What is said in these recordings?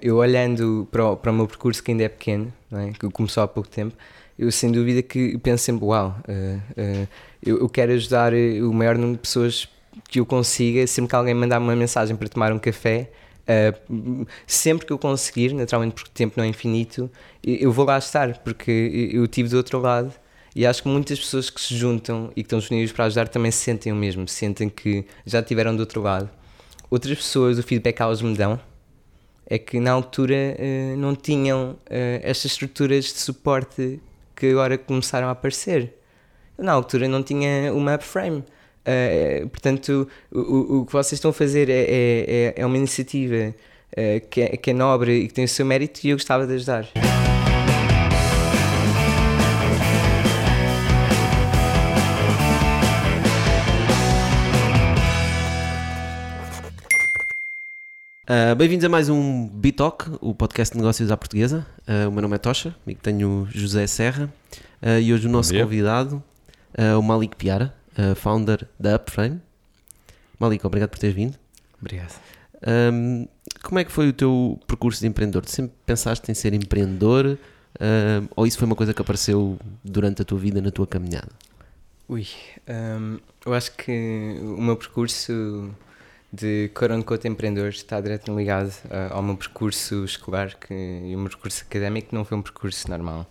Eu olhando para o, para o meu percurso que ainda é pequeno, é? que começou há pouco tempo, eu sem dúvida que penso sempre, uau, uh, uh, eu, eu, quero ajudar o maior número de pessoas que eu consiga, sempre que alguém mandar uma mensagem para tomar um café, uh, sempre que eu conseguir, naturalmente porque o tempo não é infinito, eu vou lá estar, porque eu tive do outro lado e acho que muitas pessoas que se juntam e que estão disponíveis para ajudar também sentem o mesmo, sentem que já tiveram do outro lado. Outras pessoas, o feedback que elas me dão é que na altura uh, não tinham uh, estas estruturas de suporte que agora começaram a aparecer. Na altura não tinha uma upframe. Uh, portanto, o, o, que vocês estão a fazer é, é, é uma iniciativa que é, que é nobre e que tem o seu mérito e eu gostava de ajudar. Uh, Bem-vindos a mais um Bitalk, o podcast de negócios à portuguesa. Uh, o meu nome é Tocha, comigo tenho José Serra uh, e hoje o nosso convidado, o Malik Piara, founder da Upframe. Malik, obrigado por teres vindo. Obrigado. Um, como é que foi o teu percurso de empreendedor? Sempre pensaste em ser empreendedor ou isso foi uma coisa que apareceu durante a tua vida, na tua caminhada? Ui, um, eu acho que o meu percurso de Coroncote Empreendedor está diretamente ligado uh, ao meu percurso escolar que, e o meu percurso académico não foi um percurso normal.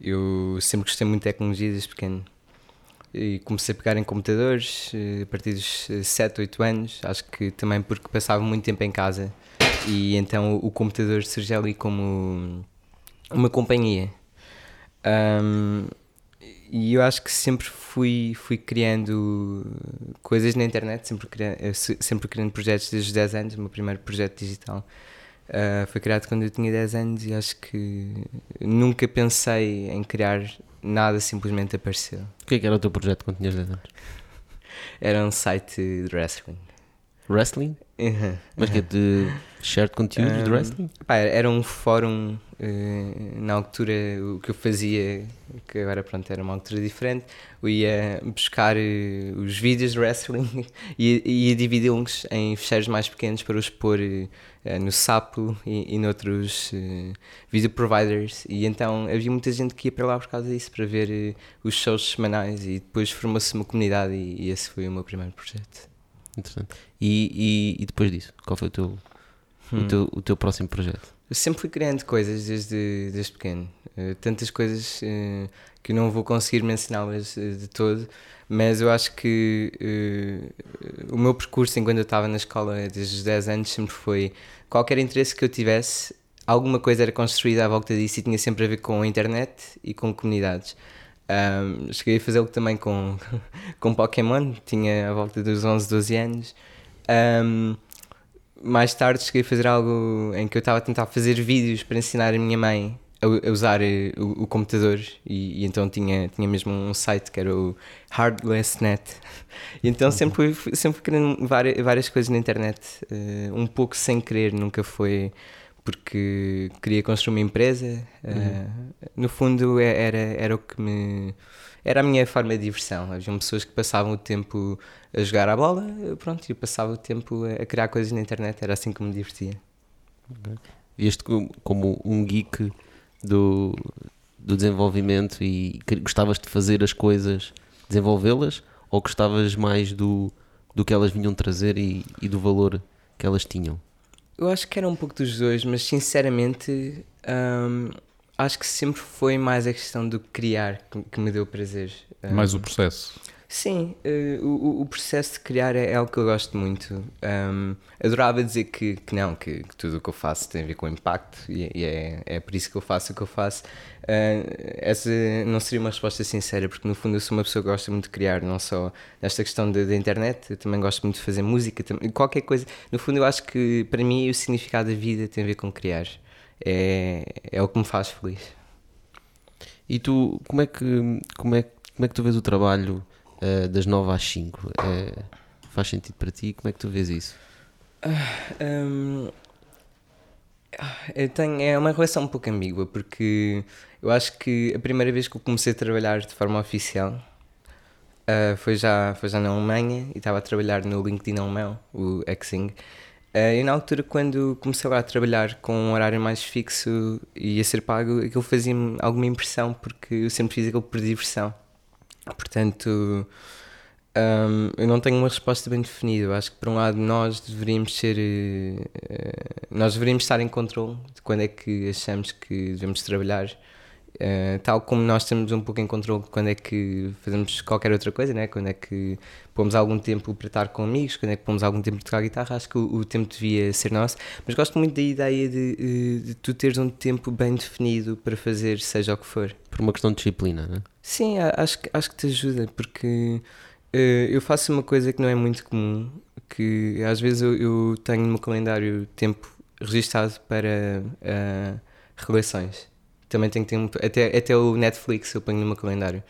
Eu sempre gostei muito de tecnologia desde pequeno e comecei a pegar em computadores uh, a partir dos 7, 8 anos, acho que também porque passava muito tempo em casa e então o, o computador surgiu ali como uma companhia. Um, e eu acho que sempre fui, fui criando coisas na internet, sempre criando, sempre criando projetos desde os 10 anos. O meu primeiro projeto digital uh, foi criado quando eu tinha 10 anos e acho que nunca pensei em criar nada, simplesmente apareceu. O que, é que era o teu projeto quando tinhas 10 anos? Era um site de wrestling. Wrestling? Uhum. Mas que é de shared conteúdos um, de wrestling? Pá, era um fórum uh, na altura o que eu fazia, que agora pronto era uma altura diferente, eu ia buscar uh, os vídeos de wrestling e ia dividi-los em fecheiros mais pequenos para os pôr uh, no Sapo e, e noutros video providers e então havia muita gente que ia para lá por causa disso, para ver os shows semanais e depois formou-se uma comunidade e, e esse foi o meu primeiro projeto. Interessante. E, e, e, depois disso, qual foi o teu, hum. o, teu, o teu próximo projeto? Eu sempre fui criando coisas desde, desde pequeno. Uh, tantas coisas uh, que não vou conseguir mencioná-las uh, de todo, mas eu acho que o meu percurso enquanto eu estava na escola desde os 10 anos sempre foi qualquer interesse que eu tivesse, alguma coisa era construída à volta disso e tinha sempre a ver com a internet e com comunidades. Um, cheguei a fazê-lo também com, com Pokémon, tinha a volta dos 11, 12 anos. Um, mais tarde cheguei a fazer algo em que eu estava a tentar fazer vídeos para ensinar a minha mãe a, a usar eh, o, o computador e, e, então tinha, tinha mesmo um site que era o Hardlessnet. E então uhum. sempre fui, sempre querendo várias, várias coisas na internet, uh, um pouco sem querer, nunca foi porque queria construir uma empresa. Uhum. Uh, no fundo, é, era, era o que me. Era a minha forma de diversão. Havia pessoas que passavam o tempo a jogar a bola, pronto, eu passava o tempo a criar coisas na internet, era assim que me divertia. Okay. Este como um geek do, do desenvolvimento e gostavas de fazer as coisas, desenvolvê-las, ou gostavas mais do, do que elas vinham trazer e, e do valor que elas tinham? Eu acho que era um pouco dos dois, mas sinceramente hum, acho que sempre foi mais a questão do criar que, que me deu prazer. Hum, mais o processo. Sim, uh, o, o, processo de criar é, é, algo que eu gosto muito. Um, adorava dizer que, que não, que, que, tudo o que eu faço tem a ver com impacto e, e é, é por isso que eu faço o que eu faço. Uh, essa não seria uma resposta sincera, porque no fundo eu sou uma pessoa que gosta muito de criar, não só nesta questão da internet, eu também gosto muito de fazer música, também, qualquer coisa. No fundo, eu acho que para mim o significado da vida tem a ver com criar. É, é o que me faz feliz. E tu, como é que, como é, como é que tu vês o trabalho? Uh, das 9 às 5. É, faz sentido para ti? Como é que tu vês isso? Uh, um, eu tenho, é uma relação um pouco ambígua, porque eu acho que a primeira vez que eu comecei a trabalhar de forma oficial uh, foi, já, foi já na Alemanha e estava a trabalhar no LinkedIn alemão, o Xing. Uh, na altura, quando comecei a trabalhar com um horário mais fixo e a ser pago, aquilo fazia-me alguma impressão, porque eu sempre fiz aquilo por diversão. Portanto, um, eu não tenho uma resposta bem definida. Eu acho que, por um lado, nós deveríamos ser. Uh, nós deveríamos estar em controle de quando é que achamos que devemos trabalhar Uh, tal como nós temos um pouco em controle quando é que fazemos qualquer outra coisa, né? quando é que pomos algum tempo para estar com amigos, quando é que pomos algum tempo para tocar guitarra, acho que o, o, tempo devia ser nosso. Mas gosto muito da ideia de, eh, de, tu teres um tempo bem definido para fazer seja o que for. Por uma questão de disciplina, não é? Sim, acho, acho que te ajuda, porque uh, eu faço uma coisa que não é muito comum, que às vezes eu, eu tenho no meu calendário tempo registado para uh, relações também tenho tempo, até, até o Netflix eu ponho no meu calendário.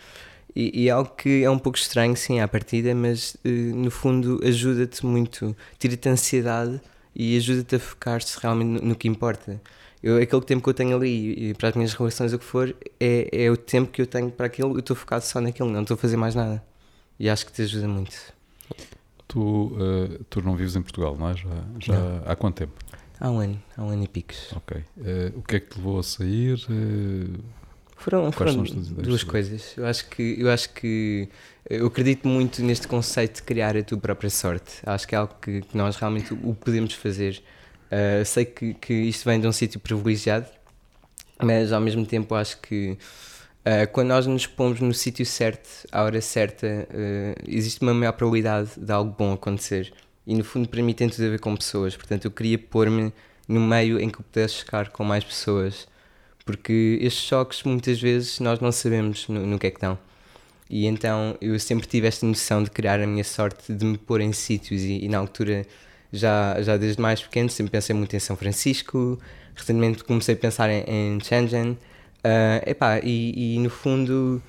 E, e, é algo que é um pouco estranho, sim, à partida, mas uh, no fundo ajuda-te muito, tira-te ansiedade e ajuda-te a focar-te realmente no, no, que importa. Eu, aquele tempo que eu tenho ali e para as minhas relações, o que for, é, é o tempo que eu tenho para aquilo, eu estou focado só naquilo, não estou a fazer mais nada. E acho que te ajuda muito. Tu, uh, tu não vives em Portugal, não é? Já, já há quanto tempo? Há um ano, há um ano e picos. Ok. Uh, o que é que te levou a sair? Uh, foram, foram duas coisas. Eu acho que eu acho que eu acredito muito neste conceito de criar a tua própria sorte. Acho que é algo que, que nós realmente o podemos fazer. Uh, sei que, que isto vem de um sítio privilegiado, mas ao mesmo tempo acho que uh, quando nós nos pomos no sítio certo, à hora certa, uh, existe uma maior probabilidade de algo bom acontecer. E no fundo, para mim, tem tudo a ver com pessoas. Portanto, eu queria pôr-me no meio em que eu pudesse ficar com mais pessoas. Porque estes choques, muitas vezes, nós não sabemos no, no que é que estão. E então eu sempre tive esta noção de criar a minha sorte, de me pôr em sítios. E, e na altura, já, já desde mais pequeno, sempre pensei muito em São Francisco. Recentemente comecei a pensar em, em Shenzhen. Uh, epá, e, e no fundo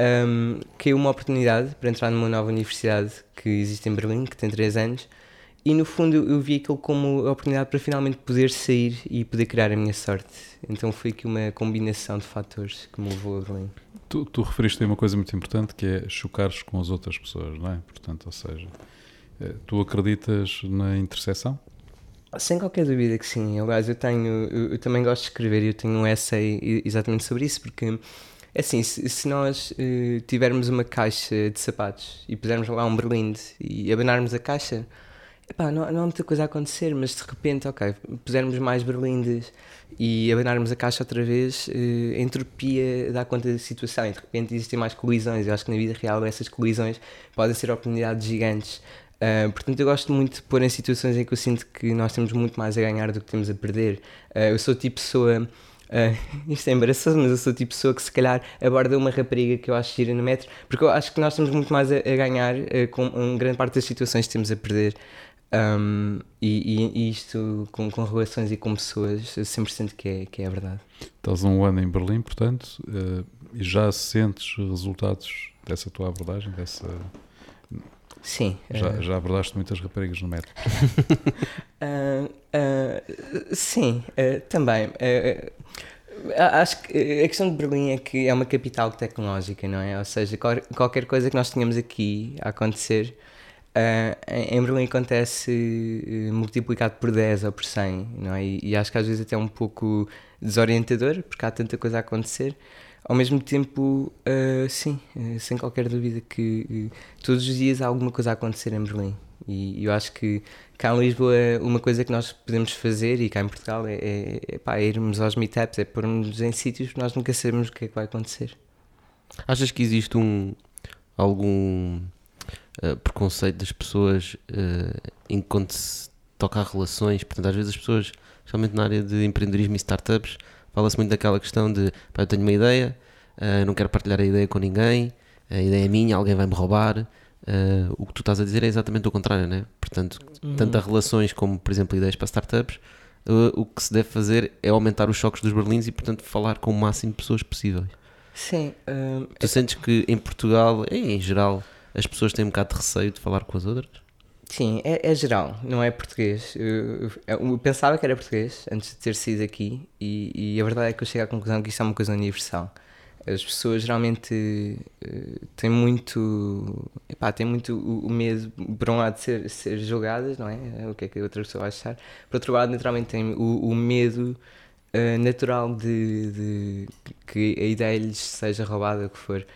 um, caiu uma oportunidade para entrar numa nova universidade que existe em Berlim, que tem 3 anos, e no fundo eu vi aquilo como a oportunidade para finalmente poder sair e poder criar a minha sorte. Então foi aqui uma combinação de fatores que me levou a Berlim. Tu, tu referiste a uma coisa muito importante que é chocares com as outras pessoas, não é? Portanto, ou seja, eh, tu acreditas na interseção? Sem qualquer dúvida que sim. Aliás, eu tenho, eu, eu também gosto de escrever e eu tenho um essay exatamente sobre isso, porque é assim, se, se nós uh, tivermos uma caixa de sapatos e pusermos lá um berlinde e abanarmos a caixa, epá, não, não há muita coisa a acontecer, mas de repente, ok, pusermos mais berlindes e abanarmos a caixa outra vez, uh, a entropia dá conta da situação e de repente existem mais colisões. Eu acho que na vida real essas colisões podem ser oportunidades gigantes. Uh, portanto, eu gosto muito de pôr em situações em que eu sinto que nós temos muito mais a ganhar do que temos a perder. Uh, eu sou tipo pessoa Uh, isto é embaraçoso, mas eu sou tipo pessoa que se calhar aborda uma rapariga que eu acho gira no metro, porque eu acho que nós temos muito mais a, a ganhar uh, com um, grande parte das situações que temos a perder. Um, e, e, isto com, com relações e com pessoas, eu sempre sinto que é, que é verdade. Estás um ano em Berlim, portanto, uh, e já sentes resultados dessa tua abordagem, dessa. Sim. Já, uh... já abordaste muitas raparigas no metro? uh, uh, sim, também. Acho que a questão de Berlim é que é uma capital tecnológica, não é? Ou seja, qualquer coisa que nós tenhamos aqui a acontecer, uh, em Berlim acontece multiplicado por 10 ou por 100, não é? E, e, acho que às vezes até é um pouco desorientador, porque há tanta coisa a acontecer. Ao mesmo tempo, uh, sim, uh, sem qualquer dúvida que todos os dias há alguma coisa a acontecer em Berlim. E eu acho que cá em Lisboa uma coisa que nós podemos fazer, e cá em Portugal, é, é, é, pá, é irmos aos meetups, é pormos em sítios que nós nunca sabemos o que é que vai acontecer. Achas que existe um algum uh, preconceito das pessoas uh, enquanto se toca a relações? Portanto, às vezes as pessoas, especialmente na área de empreendedorismo e startups, fala-se muito daquela questão de pá, eu tenho uma ideia, uh, não quero partilhar a ideia com ninguém, a ideia é minha, alguém vai me roubar. Uh, o que tu estás a dizer é exatamente o contrário, né? Portanto, uhum. tanto a relações como, por exemplo, ideias para startups, uh, o que se deve fazer é aumentar os choques dos berlins e, portanto, falar com o máximo de pessoas possíveis. Sim. Tu sentes que em Portugal, em geral, as pessoas têm um bocado de receio de falar com as outras? Sim, é, é geral, não é português. Eu, eu, eu, pensava que era português antes de ter sido aqui e, e, a verdade é que eu chego à conclusão que isso é uma coisa universal. As pessoas geralmente uh, têm muito, epá, têm muito o, o, medo, por um lado, de ser, ser julgadas, não é? O que é que a outra pessoa vai achar. Por outro lado, naturalmente, têm o, o medo uh, natural de, de, que a ideia lhes seja roubada, o que for.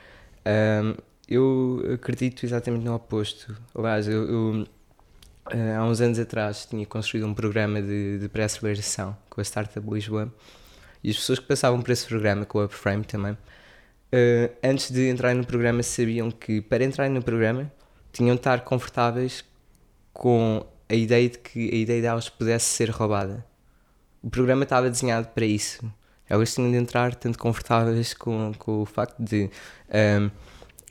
Um, eu acredito exatamente no oposto. Aliás, eu, eu uh, há uns anos atrás tinha construído um programa de, de pré-aceleração com a Startup Lisboa e as pessoas que passavam por esse programa, com o Upframe também, uh, antes de entrar no programa sabiam que para entrar no programa tinham de estar confortáveis com a ideia de que a ideia delas pudesse ser roubada. O programa estava desenhado para isso. Elas tinham de entrar tanto confortáveis com, com o facto de um,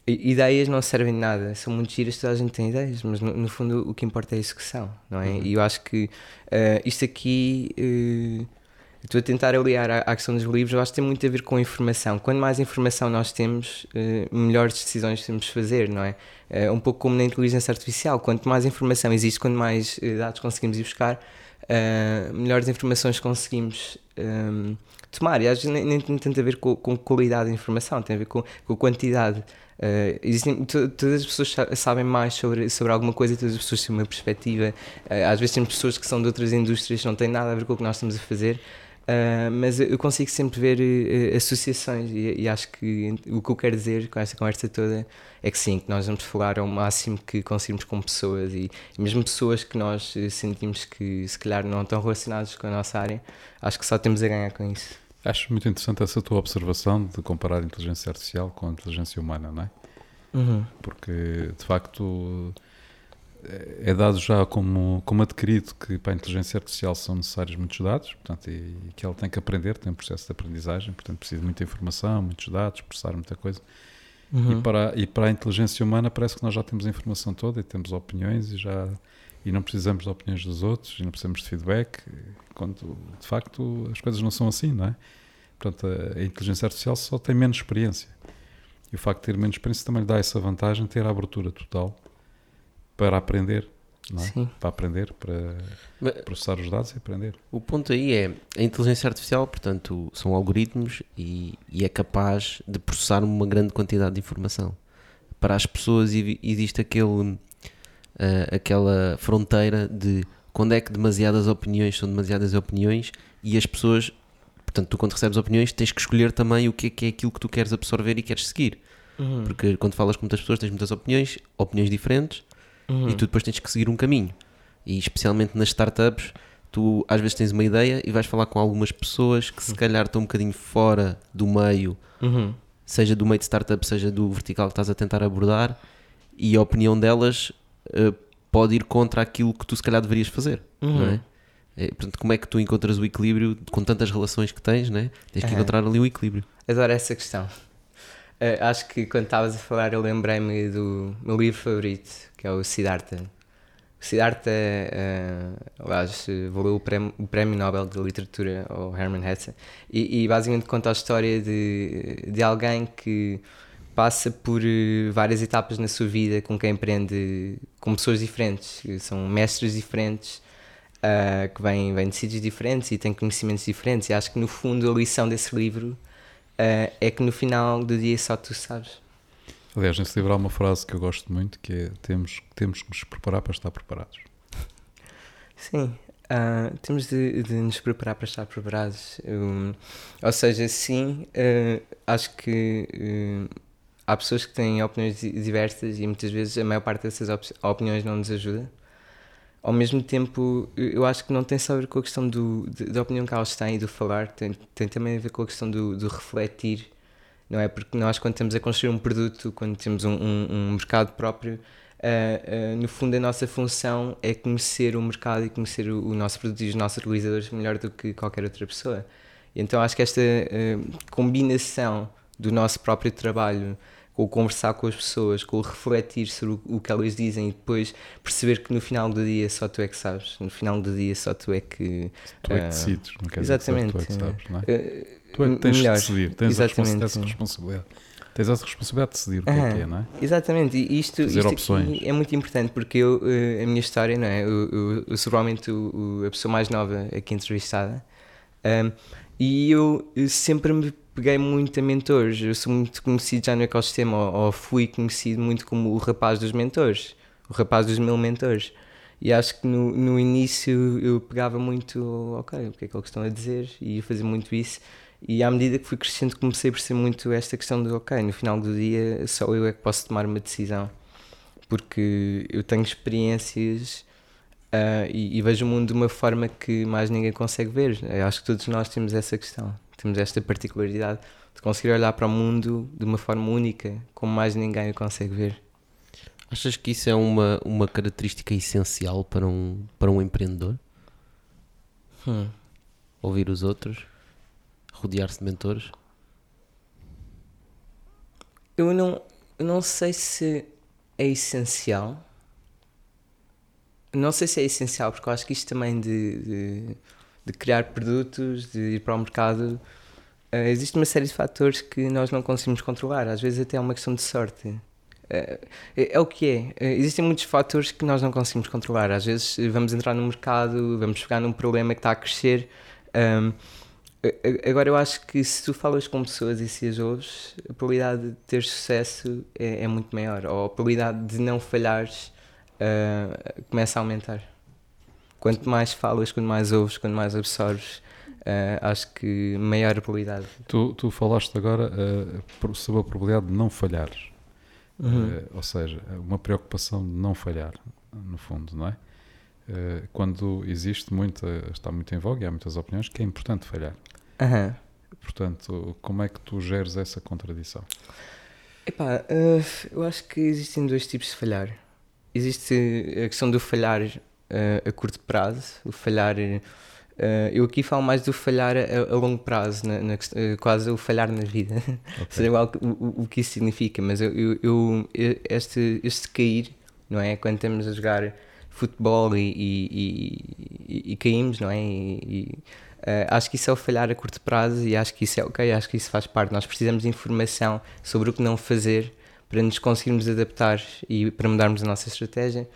ideias não servem de nada, são muito giras, toda a gente tem ideias, mas no, no fundo o que importa é a execução, não é? Uhum. E eu acho que uh, isto aqui uh, Estou a tentar aliar à, à, questão dos livros, eu acho que tem muito a ver com a informação. Quanto mais informação nós temos, uh, melhores decisões temos de fazer, não é? É uh, um pouco como na inteligência artificial. Quanto mais informação existe, quanto mais dados conseguimos ir buscar, melhores informações conseguimos um, tomar. E às vezes nem, nem, tem a ver com, com qualidade de informação, tem a ver com, com quantidade. Uh, existem, todas as pessoas sabem mais sobre, sobre alguma coisa todas as pessoas têm uma perspectiva. Uh, às vezes temos pessoas que são de outras indústrias não têm nada a ver com o que nós estamos a fazer. Uh, mas eu consigo sempre ver associações e, e, acho que o que eu quero dizer com esta conversa toda é que sim, que nós vamos falar ao máximo que conseguimos com pessoas e, e mesmo pessoas que nós sentimos que se calhar não estão relacionadas com a nossa área, acho que só temos a ganhar com isso. Acho muito interessante essa tua observação de comparar a inteligência artificial com a inteligência humana, não é? Uhum. Porque de facto é dado já como, como adquirido que para a inteligência artificial são necessários muitos dados, portanto, e, e, que ela tem que aprender, tem um processo de aprendizagem, portanto precisa de muita informação, muitos dados, processar muita coisa. Uhum. E, para, e para a inteligência humana parece que nós já temos a informação toda e temos opiniões e já e não precisamos de opiniões dos outros e não precisamos de feedback, quando de facto as coisas não são assim, não é? Portanto, a, a inteligência artificial só tem menos experiência. E o facto de ter menos experiência também lhe dá essa vantagem, ter a abertura total para aprender. É? Para aprender, para Mas, processar os dados e aprender. O ponto aí é a inteligência artificial, portanto, são algoritmos e, e é capaz de processar uma grande quantidade de informação. Para as pessoas existe aquele, uh, aquela fronteira de quando é que demasiadas opiniões são demasiadas opiniões e as pessoas, portanto, tu quando recebes opiniões tens que escolher também o que é, que é aquilo que tu queres absorver e queres seguir. Uhum. Porque quando falas com muitas pessoas tens muitas opiniões, opiniões diferentes uhum. e tu depois tens que seguir um caminho. E especialmente nas startups, tu às vezes tens uma ideia e vais falar com algumas pessoas que se uhum. calhar estão um bocadinho fora do meio, uhum. seja do meio de startup, seja do vertical que estás a tentar abordar, e a opinião delas uh, pode ir contra aquilo que tu se calhar deverias fazer, uhum. não é? é? portanto, como é que tu encontras o equilíbrio com tantas relações que tens, né? Tens que encontrar ali o equilíbrio. Adoro essa questão. Uh, acho que quando estavas a falar, eu lembrei-me do meu livro favorito, que é o Siddhartha. O Siddhartha, uh, aliás, valeu o prémio, o prémio, Nobel de Literatura ao Hermann Hesse e, e, basicamente conta a história de, de alguém que passa por eh, várias etapas na sua vida com quem aprende com pessoas diferentes, são mestres diferentes, uh, que vêm, vêm de sítios diferentes e têm conhecimentos diferentes. E acho que no fundo a lição desse livro uh, é que no final do dia só tu sabes. Aliás, nesse livro há uma frase que eu gosto muito que é temos, temos que nos preparar para estar preparados. Sim, uh, temos de, de, nos preparar para estar preparados. Um, ou seja, sim, uh, acho que uh, há pessoas que têm opiniões diversas e muitas vezes a maior parte dessas op opiniões não nos ajuda. Ao mesmo tempo, eu acho que não tem só a ver com a questão do, de, da opinião que elas têm e do falar, tem, tem também a ver com a questão do, do refletir não é? Porque nós, quando estamos a construir um produto, quando temos um, um, um mercado próprio, uh, uh, no fundo a nossa função é conhecer o mercado e conhecer o, o, nosso produto e os nossos utilizadores melhor do que qualquer outra pessoa. Então acho que esta uh, combinação do nosso próprio trabalho com o conversar com as pessoas, com o refletir sobre o, o, que elas dizem e depois perceber que no final do dia só tu é que sabes, no final do dia só tu é que. Tu é que decides, não quer exatamente, dizer que tu é que sabes, não é? Tu é que tens melhor. de decidir, tens Exatamente. essa responsabilidade. Tens essa responsabilidade de decidir o que é que é, não é? Exatamente, e isto, isto é muito importante porque eu, eh, a minha história, não é? Eu, eu, eu sou provavelmente a pessoa mais nova aqui entrevistada um, e eu sempre me peguei muito a mentores. Eu sou muito conhecido já no ecossistema, ou, ou, fui conhecido muito como o rapaz dos mentores, o rapaz dos mil mentores. E acho que no, no início eu pegava muito, ok, o que é que eles estão a dizer, e ia fazer muito isso. E à medida que fui crescendo, comecei a perceber muito esta questão de, ok, no final do dia só eu é que posso tomar uma decisão, porque eu tenho experiências uh, e, e, vejo o mundo de uma forma que mais ninguém consegue ver. Eu acho que todos nós temos essa questão, temos esta particularidade de conseguir olhar para o mundo de uma forma única, como mais ninguém o consegue ver. Achas que isso é uma, uma característica essencial para um, para um empreendedor? Hum. Ouvir os outros? Rodear-se de mentores? Eu não, eu não sei se é essencial. Não sei se é essencial, porque eu acho que isto também de, de, de criar produtos, de ir para o mercado, uh, existe uma série de fatores que nós não conseguimos controlar. Às vezes até é uma questão de sorte. É, é, o que é. Eh, existem muitos fatores que nós não conseguimos controlar. Às vezes vamos entrar no mercado, vamos pegar num problema que está a crescer. Um, agora, eu acho que se tu falas com pessoas e se as ouves, a probabilidade de ter sucesso é, é muito maior. Ou a probabilidade de não falhares uh, começa a aumentar. Quanto mais falas, quanto mais ouves, quanto mais absorves, uh, acho que maior a probabilidade. Tu, tu falaste agora uh, sobre a probabilidade de não falhares. Uhum. Uh, ou seja, uma preocupação de não falhar, no fundo, não é? Uh, quando existe muita, está muito em voga e há muitas opiniões que é importante falhar. Uhum. Portanto, como é que tu geres essa contradição? Epá, uh, eu acho que existem dois tipos de falhar. Existe a questão do falhar a curto prazo, o falhar Uh, eu aqui falo mais do falhar a, a longo prazo, na, na, uh, quase o falhar na vida, okay. seja igual o, o, o, que isso significa, mas eu, eu, eu, este, este cair, não é? Quando estamos a jogar futebol e, e, e, e caímos, não é? E, uh, acho que isso é o falhar a curto prazo e acho que isso é ok, acho que isso faz parte. Nós precisamos de informação sobre o que não fazer para nos conseguirmos adaptar e para mudarmos a nossa estratégia.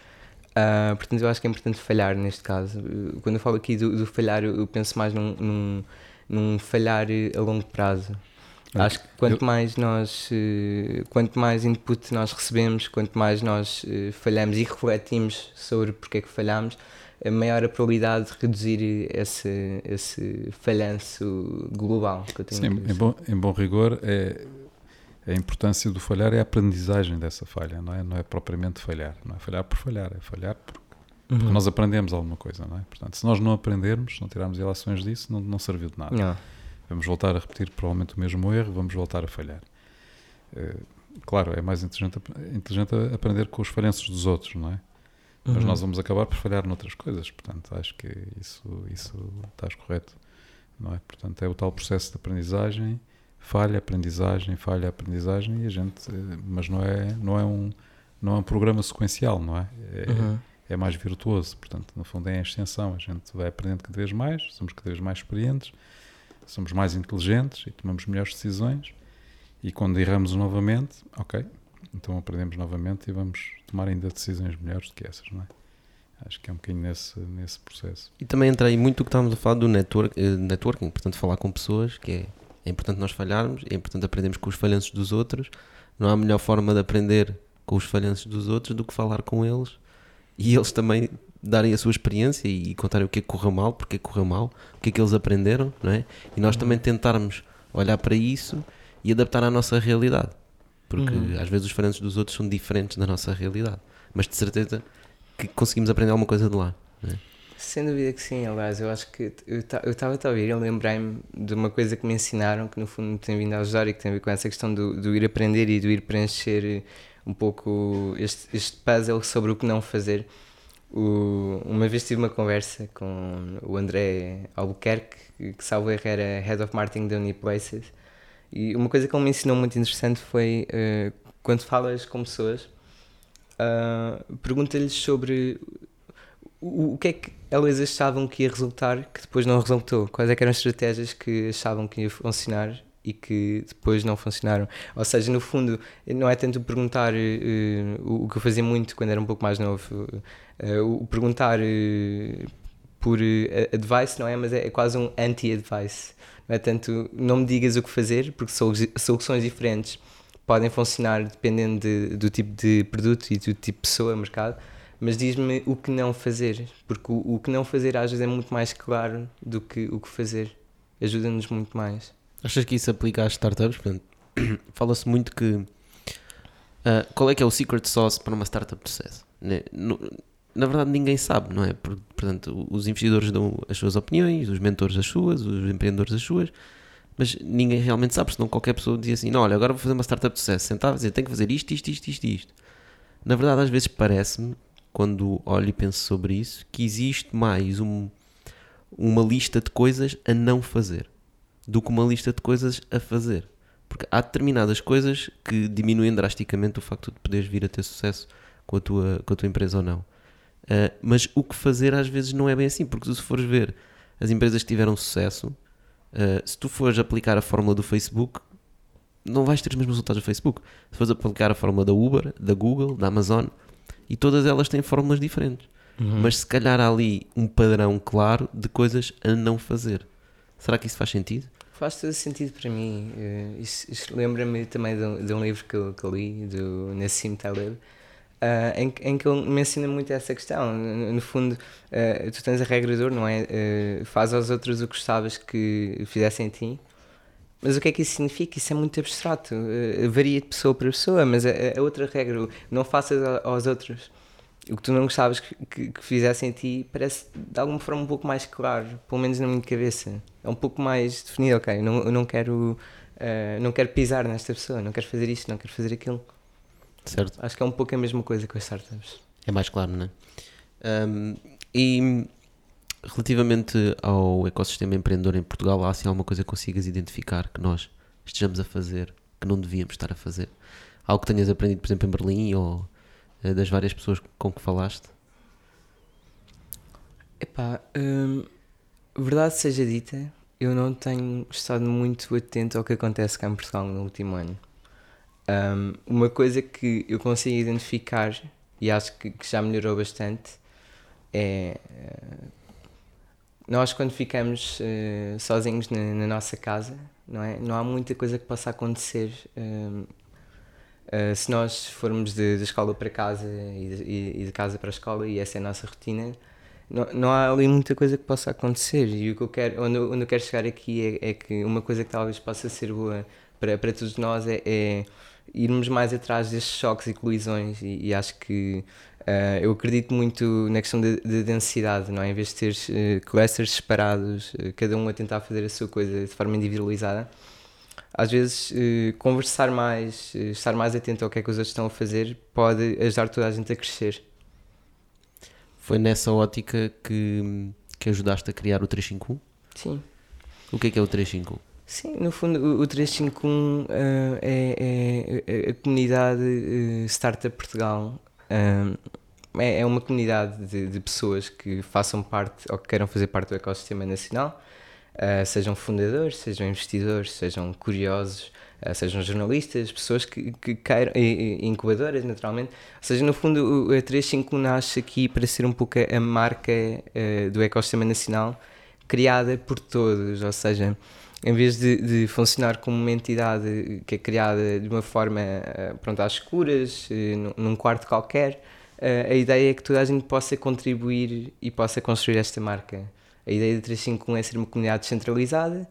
Uh, portanto, eu acho que é importante falhar neste caso. Quando eu falo aqui do, do falhar, eu penso mais num, num, num, falhar a longo prazo. Acho que quanto mais nós, uh, quanto mais input nós recebemos, quanto mais nós uh, falhamos e refletimos sobre porque é que falhamos, a maior a probabilidade de reduzir esse, esse falhanço global que eu tenho. Sim, em bom, em bom rigor, é, a importância do falhar é a aprendizagem dessa falha, não é, não é propriamente falhar. Não é falhar por falhar, é falhar porque, uhum. porque nós aprendemos alguma coisa, não é? Portanto, se nós não aprendermos, se não tirarmos relações disso, não, não serviu de nada. Não. Vamos voltar a repetir provavelmente o mesmo erro, vamos voltar a falhar. Uh, claro, é mais inteligente, inteligente aprender com os falhanços dos outros, não é? Uhum. Mas nós vamos acabar por falhar noutras coisas, portanto, acho que isso, isso estás correto, não é? Portanto, é o tal processo de aprendizagem falha, aprendizagem, falha, aprendizagem e a gente, mas não é, não é um não é um programa sequencial, não é? É, uhum. é mais virtuoso, portanto, no fundo é a extensão, a gente vai aprendendo cada vez mais, somos cada vez mais experientes, somos mais inteligentes e tomamos melhores decisões e quando erramos novamente, ok, então aprendemos novamente e vamos tomar ainda decisões melhores do que essas, não é? Acho que é um bocadinho nesse, nesse processo. E também entrei muito o que estávamos a falar do network, eh, networking, portanto, falar com pessoas, que é é importante nós falharmos, é importante aprendermos com os falhanços dos outros. Não há melhor forma de aprender com os falhanços dos outros do que falar com eles e eles também darem a sua experiência e contarem o que é que correu mal, porque é que correu mal, o que é que eles aprenderam, não é? E nós uhum. também tentarmos olhar para isso e adaptar à nossa realidade. Porque uhum. às vezes os falhanços dos outros são diferentes da nossa realidade. Mas de certeza que conseguimos aprender alguma coisa de lá. Não é? Sem dúvida que sim, aliás, eu acho que eu estava a ouvir, eu lembrei-me de uma coisa que me ensinaram que no fundo tem vindo a ajudar e que tem a ver com essa questão do, do ir aprender e do ir preencher eh, um pouco este, este puzzle sobre o que não fazer. O, uma vez tive uma conversa com o André Albuquerque, que salvo erro era Head of Marketing da Uniplaces, e uma coisa que ele me ensinou muito interessante foi uh, quando falas com pessoas, uh, pergunta-lhes sobre o, o que é que elas achavam que ia resultar que depois não resultou? Quais é eram as estratégias que achavam que ia funcionar e que depois não funcionaram? Ou seja, no fundo, não é tanto perguntar uh, o, o, que eu fazia muito quando era um pouco mais novo, uh, o perguntar uh, por advice, não é? Mas é, é quase um anti-advice. Não é tanto, não me digas o que fazer, porque soluções diferentes podem funcionar dependendo de, do tipo de produto e do tipo de pessoa, mercado, mas diz-me o que não fazer, porque o, o, que não fazer às vezes é muito mais claro do que o que fazer. Ajuda-nos muito mais. Achas que isso aplica às startups? Fala-se muito que. Uh, qual é que é o secret sauce para uma startup de sucesso? Né? Na verdade, ninguém sabe, não é? Portanto, os investidores dão as suas opiniões, os mentores as suas, os empreendedores as suas, mas ninguém realmente sabe, senão qualquer pessoa dizia assim: não, olha, agora vou fazer uma startup de sucesso. Sentava e dizer: tenho que fazer isto, isto, isto, isto, isto. Na verdade, às vezes parece-me, quando olho e penso sobre isso, que existe mais um, uma lista de coisas a não fazer do que uma lista de coisas a fazer. Porque há determinadas coisas que diminuem drasticamente o facto de poderes vir a ter sucesso com a tua, com a tua empresa ou não. Uh, mas o que fazer às vezes não é bem assim, porque se fores ver as empresas que tiveram sucesso, uh, se tu fores aplicar a fórmula do Facebook, não vais ter os mesmos resultados do Facebook. Se fores aplicar a fórmula da Uber, da Google, da Amazon, e todas elas têm fórmulas diferentes. Uhum. Mas se calhar há ali um padrão claro de coisas a não fazer. Será que isso faz sentido? Faz todo sentido para mim. Uh, isso, isso lembra-me também de um, de um, livro que eu, que eu li, do Nassim Taleb, uh, em, em, que ele menciona muito essa questão. No, no fundo, uh, tu tens a regra de ouro, não é? faz aos outros o que gostavas que fizessem a ti. Mas o que é que isso significa? Isso é muito abstrato. varia de pessoa para pessoa, mas a, a outra regra, não faças aos outros o que tu não gostavas que, que, que, fizessem em ti parece de alguma forma um pouco mais claro, pelo menos na minha cabeça. É um pouco mais definido, ok, não, eu não quero, uh, não quero pisar nesta pessoa, não quero fazer isto, não quero fazer aquilo. Certo. Acho que é um pouco a mesma coisa com as startups. É mais claro, não é? Um, e relativamente ao ecossistema empreendedor em Portugal, há assim alguma coisa que consigas identificar que nós estejamos a fazer, que não devíamos estar a fazer? Algo que tenhas aprendido, por exemplo, em Berlim ou eh, das várias pessoas com que falaste? Epá, hum, verdade seja dita, eu não tenho estado muito atento ao que acontece cá em Portugal no último ano. Um, uma coisa que eu consigo identificar e acho que, que já melhorou bastante é uh, nós quando ficamos uh, sozinhos na, na, nossa casa, não é? Não há muita coisa que possa acontecer uh, se nós formos de, de escola para casa e de, e de, casa para a escola e essa é a nossa rotina, não, não há ali muita coisa que possa acontecer. E o que eu quero, onde, onde eu quero chegar aqui é, é, que uma coisa que talvez possa ser boa para, para todos nós é, é irmos mais atrás destes choques e colisões. E, e acho que uh, eu acredito muito na questão de, de, densidade, não é? Em vez de ter uh, clusters separados, uh, cada um a tentar fazer a sua coisa de forma individualizada às vezes eh, conversar mais, eh, estar mais atento ao que é que os outros estão a fazer pode ajudar toda a gente a crescer. Foi nessa ótica que, que ajudaste a criar o 351? Sim. O que é que é o 351? Sim, no fundo o, o 351 uh, eh, é, é, é, a comunidade uh, Startup Portugal. Uh, é, é uma comunidade de, de pessoas que façam parte ou que queiram fazer parte do ecossistema nacional uh, sejam fundadores, sejam investidores, sejam curiosos, uh, sejam jornalistas, pessoas que, que queiram, e, e incubadoras naturalmente. Ou seja, no fundo, a 35 nasce aqui para ser um pouco a marca uh, do ecossistema nacional criada por todos, ou seja, em vez de, de, funcionar como uma entidade que é criada de uma forma pronto, às escuras, num quarto qualquer, a ideia é que toda a gente possa contribuir e possa construir esta marca. A ideia de 351 é ser uma comunidade descentralizada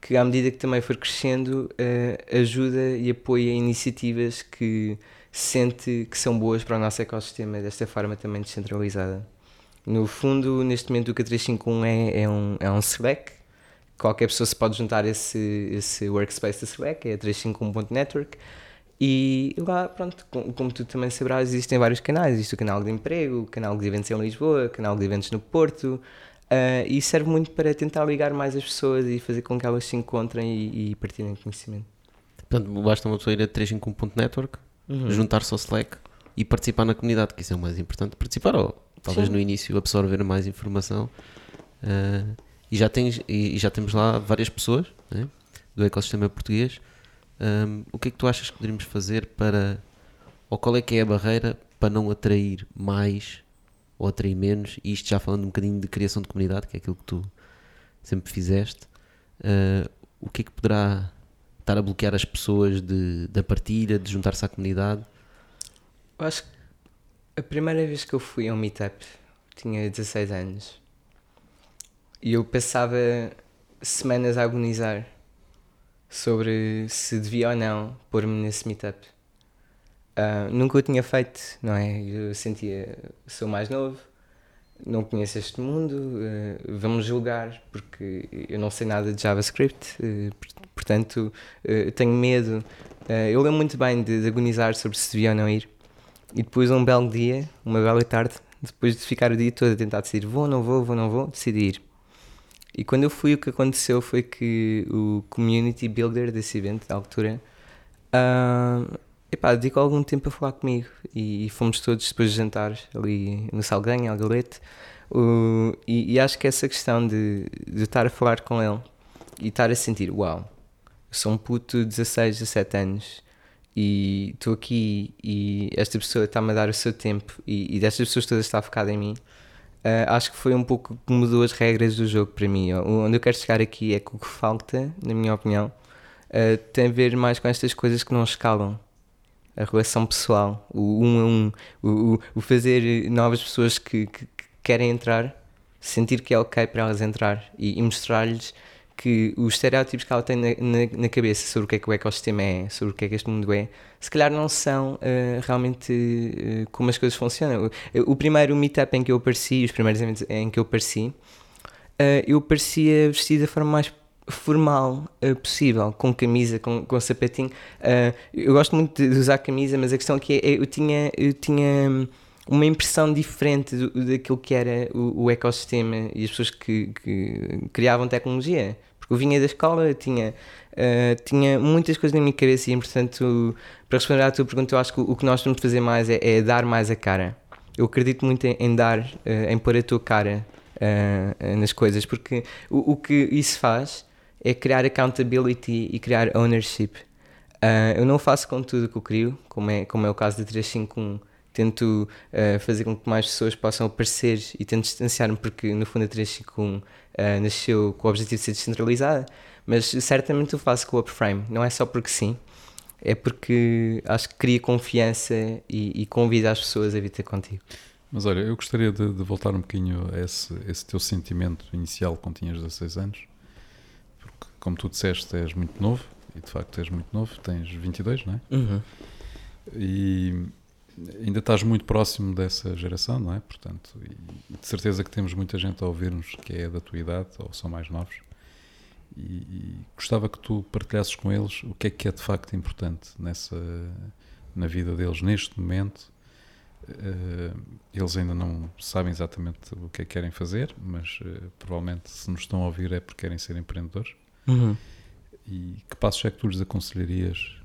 que, à medida que também for crescendo, ajuda e apoia iniciativas que sente que são boas para o nosso ecossistema desta forma também descentralizada. No fundo, neste momento, o que a 351 é, é um, é um Slack. Qualquer pessoa se pode juntar a esse, esse workspace da Slack, é a 351.network. E lá, pronto, como, tu também sabrás, existem vários canais. Existe o canal de emprego, o canal de eventos em Lisboa, o canal de eventos no Porto, Uh, e serve muito para tentar ligar mais as pessoas e fazer com que elas se encontrem e, e partilhem conhecimento. Portanto, basta uma pessoa ir a 351.network, uhum. juntar-se ao Slack e participar na comunidade, que isso é o mais importante. Participar ou talvez Sim. no início absorver mais informação. Uh, e, já tens, e, já temos lá várias pessoas né, do ecossistema português. Um, o que é que tu achas que poderíamos fazer para. Ou qual é que é a barreira para não atrair mais ou atrair menos? E isto já falando um bocadinho de criação de comunidade, que é aquilo que tu sempre fizeste, uh, o que é que poderá estar a bloquear as pessoas de, da partilha, de juntar-se à comunidade? Eu acho que a primeira vez que eu fui a um meetup tinha 16 anos e eu passava semanas a agonizar sobre se devia ou não pôr-me nesse meetup. Uh, nunca o tinha feito, não é? Eu sentia, sou mais novo, não conheço este mundo, uh, vamos julgar porque eu não sei nada de JavaScript, uh, portanto tenho medo. eu lembro muito bem de, de, agonizar sobre se devia ou não ir. E depois, um belo dia, uma bela tarde, depois de ficar o dia todo a tentar decidir vou, não vou, vou, não vou, decidi ir. E quando eu fui, o que aconteceu foi que o community builder desse evento, da altura, uh, epá, dedicou algum tempo a falar comigo e, e, fomos todos depois de jantar ali no Salganha, Algalete. Uh, e, e, acho que essa questão de, de estar a falar com ele e estar a sentir, uau, eu sou um puto de 16, 17 anos e estou aqui e esta pessoa está-me a dar o seu tempo e, e destas pessoas todas está focada em mim Uh, acho que foi um pouco que mudou as regras do jogo para mim. Onde eu quero chegar aqui é que o que falta, na minha opinião, uh, tem a ver mais com estas coisas que não escalam. A relação pessoal, o um a um, o, o fazer novas pessoas que, que, que, querem entrar, sentir que é ok para elas entrar e, e mostrar-lhes que os estereótipos que ela tem na, na, na, cabeça sobre o que é que o ecossistema é, sobre o que é que este mundo é, se calhar não são uh, realmente uh, como as coisas funcionam. O, o, primeiro meetup em que eu apareci, os primeiros eventos em que eu apareci, uh, eu parecia vestido da forma mais formal possível, com camisa, com, com sapatinho. eu gosto muito de usar camisa, mas a questão aqui é, eu tinha. Eu tinha uma impressão diferente do, daquilo que era o, o, ecossistema e as pessoas que, que criavam tecnologia eu vinha da escola, tinha, uh, tinha muitas coisas na minha cabeça e, portanto, para responder à tua pergunta, eu acho que o, que nós temos de fazer mais é, é, dar mais a cara. Eu acredito muito em, em dar, uh, em pôr a tua cara uh, nas coisas, porque o, o, que isso faz é criar accountability e criar ownership. eu não faço com tudo que eu crio, como é, como é o caso da 351 tento uh, fazer com que mais pessoas possam aparecer e tento distanciar-me porque no fundo a 351 uh, nasceu com o objetivo de ser descentralizada mas certamente eu faço com o Upframe não é só porque sim é porque acho que cria confiança e, e convida as pessoas a vir ter contigo mas olha, eu gostaria de, de, voltar um bocadinho a esse, esse teu sentimento inicial quando tinhas 16 anos porque como tu disseste és muito novo e de facto és muito novo, tens 22, não é? Uhum. E ainda estás muito próximo dessa geração, não é? Portanto, de certeza que temos muita gente a ouvir-nos que é da tua idade ou são mais novos. E, e, gostava que tu partilhasses com eles o que é que é de facto importante nessa na vida deles neste momento. Uh, eles ainda não sabem exatamente o que é que querem fazer, mas uh, provavelmente se nos estão a ouvir é porque querem ser empreendedores. Uhum. E que passos é que tu lhes aconselharias?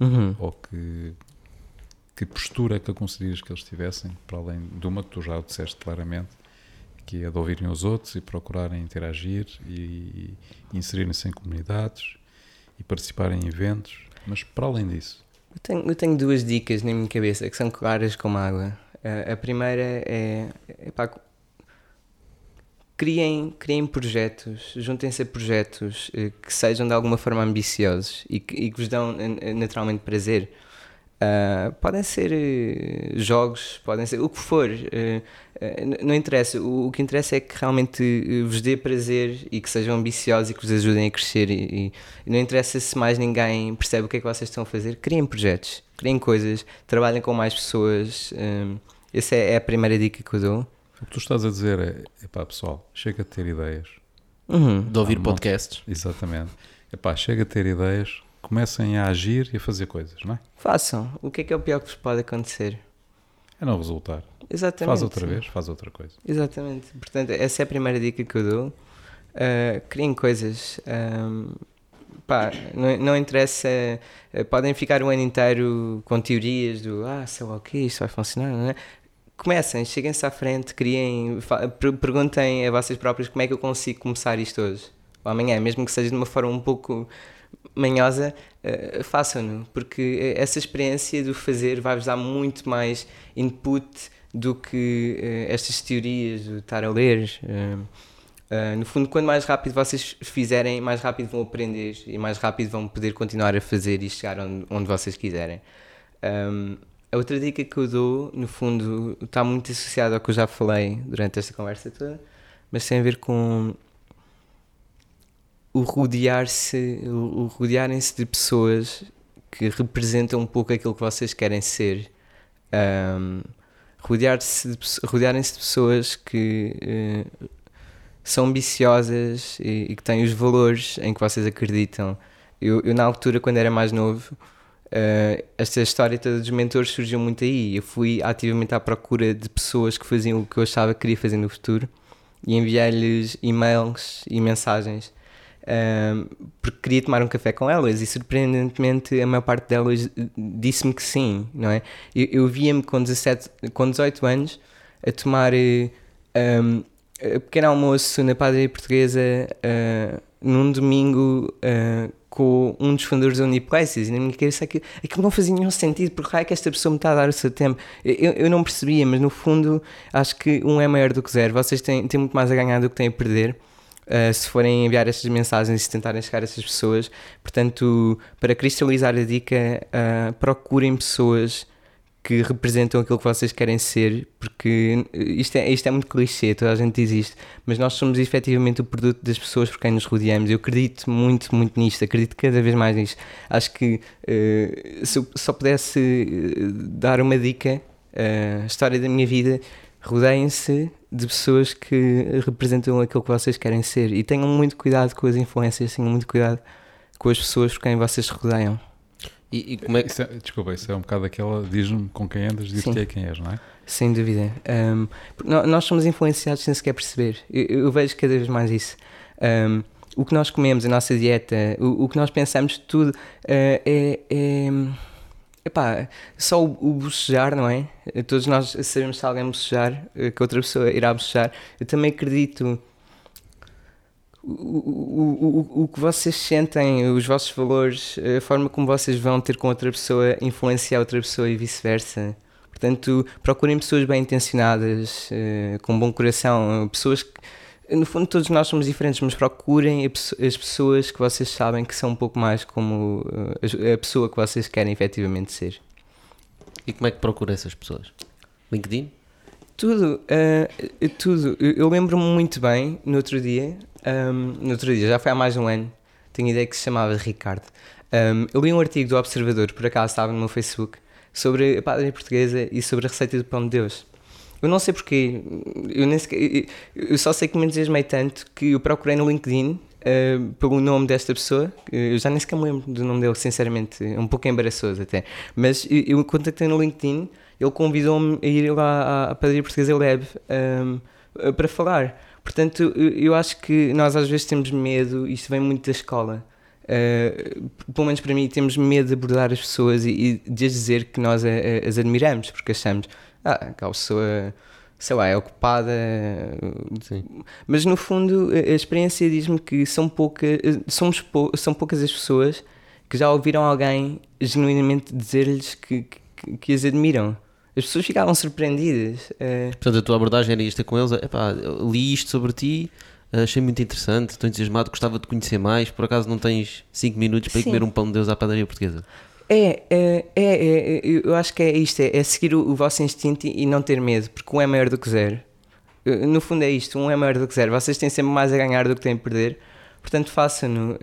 Uhum. Ou que que postura é que aconselharias que eles tivessem, para além de uma que tu já o disseste claramente, que é de ouvirem os outros e procurarem interagir e, inserirem-se em comunidades e participarem em eventos, mas para além disso. Eu tenho, eu tenho duas dicas na minha cabeça que são claras como água. A, a primeira é, é pá, criem, criem projetos, juntem-se a projetos eh, que sejam de alguma forma ambiciosos e que, e que vos dão eh, naturalmente prazer. Uh, podem ser uh, jogos, podem ser o que for, uh, não interessa. O, o, que interessa é que realmente vos dê prazer e que sejam ambiciosos e que vos ajudem a crescer. E, e, não interessa se mais ninguém percebe o que é que vocês estão a fazer. Criem projetos, criem coisas, trabalhem com mais pessoas. essa é, é, a primeira dica que eu dou. O que tu estás a dizer é: pá, pessoal, chega a ter ideias, uhum. de ouvir podcasts. Exatamente. Epá, chega a ter ideias, comecem a agir e a fazer coisas, não é? Façam. O que é que é o pior que vos pode acontecer? É não resultar. Exatamente. Faz outra vez, faz outra coisa. Exatamente. Portanto, essa é a primeira dica que eu dou. Uh, criem coisas. Um, pá, não, não interessa. Uh, podem ficar o ano inteiro com teorias do ah, sei lá o que, isto vai funcionar, não é? Comecem, cheguem-se à frente, criem, perguntem a vocês próprios como é que eu consigo começar isto hoje ou amanhã, mesmo que seja de uma forma um pouco manhosa, uh, façam-no, porque essa experiência do fazer vai-vos dar muito mais input do que uh, estas teorias de estar a ler. Uh, no fundo, quanto mais rápido vocês fizerem, mais rápido vão aprender e mais rápido vão poder continuar a fazer e chegar onde, vocês quiserem. A outra dica que eu dou, no fundo, está muito associada ao que eu já falei durante esta conversa toda, mas tem a ver com o rodear-se, o rodearem-se de pessoas que representam um pouco aquilo que vocês querem ser. Um, rodear-se de, rodearem-se de pessoas que uh, são ambiciosas e, e, que têm os valores em que vocês acreditam. Eu, eu na altura, quando era mais novo, uh, esta história toda dos mentores surgiu muito aí. Eu fui ativamente à procura de pessoas que faziam o que eu achava que queria fazer no futuro e enviei-lhes e-mails e mensagens porque queria tomar um café com elas e surpreendentemente a maior parte delas disse-me que sim, não é? Eu, eu via-me com, 17, com 18 anos a tomar um, pequeno almoço na padaria portuguesa uh, num domingo uh, com um dos fundadores da Uniplaces e na minha cabeça aquilo, aquilo não fazia nenhum sentido porque é que esta pessoa me está a dar o seu tempo? Eu, eu não percebia, mas no fundo acho que um é maior do que zero. Vocês têm, têm muito mais a ganhar do que têm a perder uh, se forem enviar estas mensagens e se tentarem chegar a essas pessoas. Portanto, para cristalizar a dica, uh, procurem pessoas que representam aquilo que vocês querem ser, porque isto é, isto é muito clichê, toda a gente diz isto, mas nós somos efetivamente o produto das pessoas por quem nos rodeamos. Eu acredito muito, muito nisto, acredito cada vez mais nisto. Acho que uh, se eu só pudesse dar uma dica, uh, a história da minha vida, rodeiem-se de pessoas que representam aquilo que vocês querem ser e tenham muito cuidado com as influências, tenham muito cuidado com as pessoas por quem vocês se rodeiam. E, e como é que... Isso é, desculpa, isso é um bocado aquela, diz-me com quem andas, diz-te é quem és, não é? Sem dúvida. Um, nós somos influenciados sem sequer perceber. Eu, eu vejo cada vez mais isso. Um, o que nós comemos, a nossa dieta, o, o que nós pensamos, tudo uh, é, é Epá, só o, o bocejar, não é? Todos nós sabemos se alguém bocejar, eh, que outra pessoa irá bocejar. Eu também acredito. O, o, o, o que vocês sentem, os vossos valores, a forma como vocês vão ter com outra pessoa, influenciar outra pessoa e vice-versa. Portanto, procurem pessoas bem intencionadas, eh, com bom coração, pessoas que no fundo todos nós somos diferentes, mas procurem as pessoas que vocês sabem que são um pouco mais como eh, a pessoa que vocês querem efetivamente ser. E como é que procura essas pessoas? LinkedIn? Tudo, uh, tudo. Eu lembro-me muito bem, no outro dia, um, ehm, no outro dia, já foi há mais de um ano, tenho ideia que se chamava Ricardo. Um, ehm, eu li um artigo do Observador, por acaso estava no meu Facebook, sobre a padaria portuguesa e sobre a receita do pão de Deus. Eu não sei porquê. Eu, nem sequer, eu só sei que me entusiasmei tanto que eu procurei no LinkedIn uh, pelo nome desta pessoa. Eu já nem sequer me lembro do nome dele, sinceramente. É um pouco embaraçoso até. Mas eu, eu contactei no LinkedIn, ele convidou-me a ir lá à, Padaria Portuguesa Lab um, eh, para falar. Portanto, eu acho que nós às vezes temos medo, isto vem muito da escola. Uh, pelo menos para mim, temos medo de abordar as pessoas e, e de as dizer que nós a, a, as admiramos, porque achamos ah, aquela pessoa, sei lá, é ocupada. Sim. Mas no fundo, a experiência diz-me que são, pouca, somos pou, são poucas as pessoas que já ouviram alguém genuinamente dizer-lhes que, que, que as admiram. As pessoas ficavam surpreendidas. Uh... Portanto, a tua abordagem era isto com eles: epá, li isto sobre ti, achei muito interessante, estou entusiasmado, gostava de conhecer mais. Por acaso não tens 5 minutos para ir comer um pão de Deus à padaria portuguesa? É, é, é, é, eu acho que é isto, é, é seguir o, o, vosso instinto e não ter medo, porque um é maior do que zero. No fundo é isto, um é maior do que zero. Vocês têm sempre mais a ganhar do que têm a perder, portanto façam-no.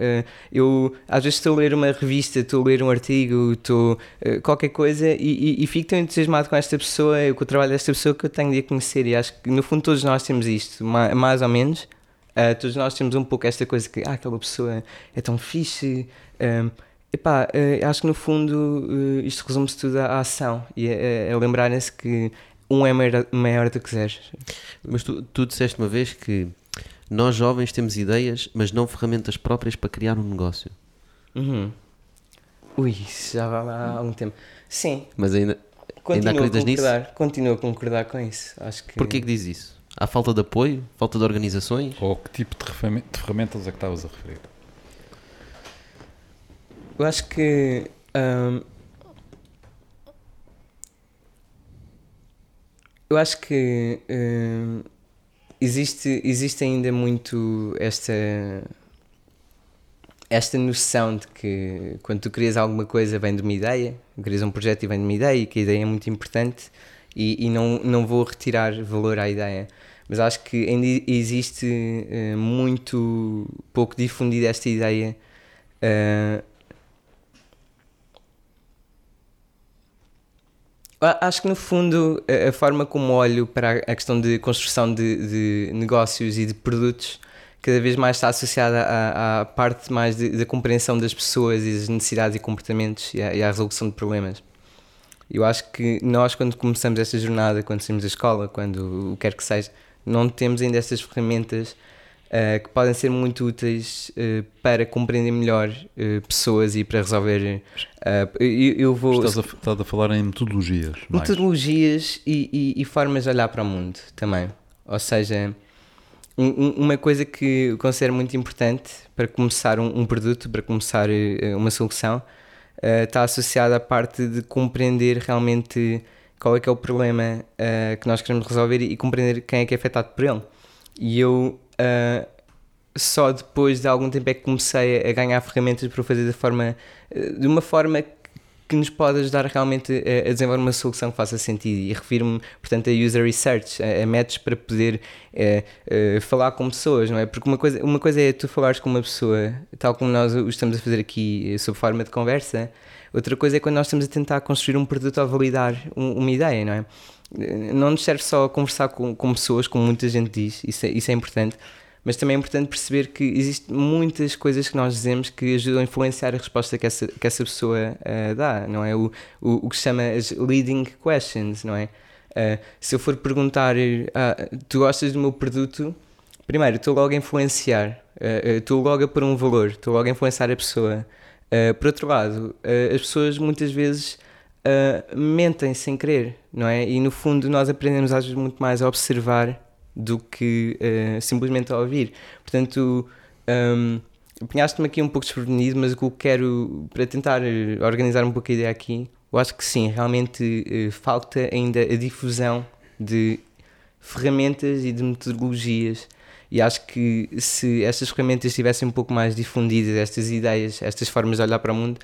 Eu às vezes estou a ler uma revista, estou a ler um artigo, estou qualquer coisa e, e, e, fico tão entusiasmado com esta pessoa, com o trabalho desta pessoa que eu tenho de a conhecer e acho que no fundo todos nós temos isto, mais ou menos. todos nós temos um pouco esta coisa que ah, aquela pessoa é tão fixe. Epá, uh, acho que no fundo uh, isto resume-se tudo à ação e a, a lembrarem-se que um é maior, maior do que zero. Mas tu, tu disseste uma vez que nós jovens temos ideias, mas não ferramentas próprias para criar um negócio. Uhum. Ui, isso já vai há algum tempo. Sim. Mas ainda, continuo ainda acreditas nisso? Continuo a concordar com isso. Acho que... Porquê que diz isso? Há falta de apoio? Falta de organizações? Ou que tipo de ferramentas é que estavas a referir? Eu acho que. Um, eu acho que uh, existe, existe ainda muito esta esta noção de que quando tu crias alguma coisa vem de uma ideia, crias um projeto e vem de uma ideia e que a ideia é muito importante e, e não, não vou retirar valor à ideia. Mas acho que ainda existe uh, muito pouco difundida esta ideia. Uh, acho que no fundo a, forma como olho para a questão de construção de, de negócios e de produtos cada vez mais está associada à, à parte mais da compreensão das pessoas e das necessidades e comportamentos e à, e à, resolução de problemas. Eu acho que nós, quando começamos esta jornada, quando saímos da escola, quando o quer que seja, não temos ainda estas ferramentas uh, que podem ser muito úteis uh, para compreender melhor uh, pessoas e para resolver. Eu, eu, vou. Estás a, estás a, falar em metodologias. Metodologias e, e, e formas de olhar para o mundo também. Ou seja, uma coisa que eu considero muito importante para começar um, um produto, para começar uma solução, está associada à parte de compreender realmente qual é que é o problema uh, que nós queremos resolver e, e, compreender quem é que é afetado por ele. E eu só depois de algum tempo é que comecei a ganhar ferramentas para fazer de, forma, de uma forma que nos pode ajudar realmente a, desenvolver uma solução que faça sentido. E refiro-me, portanto, a user research, a, métodos para poder é, é, falar com pessoas, não é? Porque uma coisa, uma coisa é tu falares com uma pessoa, tal como nós o estamos a fazer aqui, eh, sob forma de conversa, outra coisa é quando nós estamos a tentar construir um produto ou validar um, uma ideia, não é? Não nos serve só conversar com, com pessoas, como muita gente diz, isso é, isso é importante mas também é importante perceber que existem muitas coisas que nós dizemos que ajudam a influenciar a resposta que essa, que essa pessoa uh, dá, não é? O, o, o, que se chama as leading questions, não é? Uh, se eu for perguntar, uh, tu gostas do meu produto? Primeiro, estou logo a influenciar, estou logo a pôr um valor, estou logo a influenciar a pessoa. por outro lado, as pessoas muitas vezes mentem sem querer, não é? E no fundo nós aprendemos às vezes muito mais a observar do que uh, simplesmente a ouvir. Portanto, um, apanhaste-me aqui um pouco desprevenido, mas o que eu quero, para tentar organizar um pouco a ideia aqui, eu acho que sim, realmente uh, falta ainda a difusão de ferramentas e de metodologias. E acho que se estas ferramentas estivessem um pouco mais difundidas, estas ideias, estas formas de olhar para o mundo,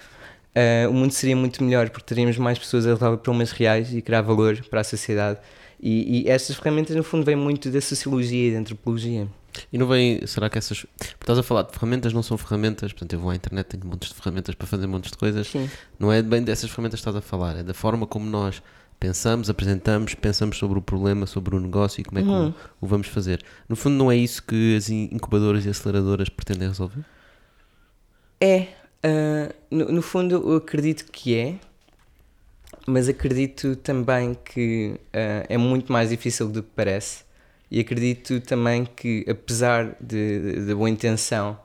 uh, o mundo seria muito melhor, porque teríamos mais pessoas a resolver problemas reais e criar valor para a sociedade. E, e estas ferramentas, no fundo, vêm muito da sociologia e da antropologia. E não vem, será que essas. Estás a falar de ferramentas, não são ferramentas, portanto, eu vou à internet, tenho montes de ferramentas para fazer montes de coisas. Sim. Não é bem dessas ferramentas que estás a falar, é da forma como nós pensamos, apresentamos, pensamos sobre o problema, sobre o negócio e como é que uhum. o, o, vamos fazer. No fundo, não é isso que as incubadoras e aceleradoras pretendem resolver? É. Uh, no, no fundo, eu acredito que é mas acredito também que uh, é muito mais difícil do que parece. E acredito também que, apesar da boa intenção,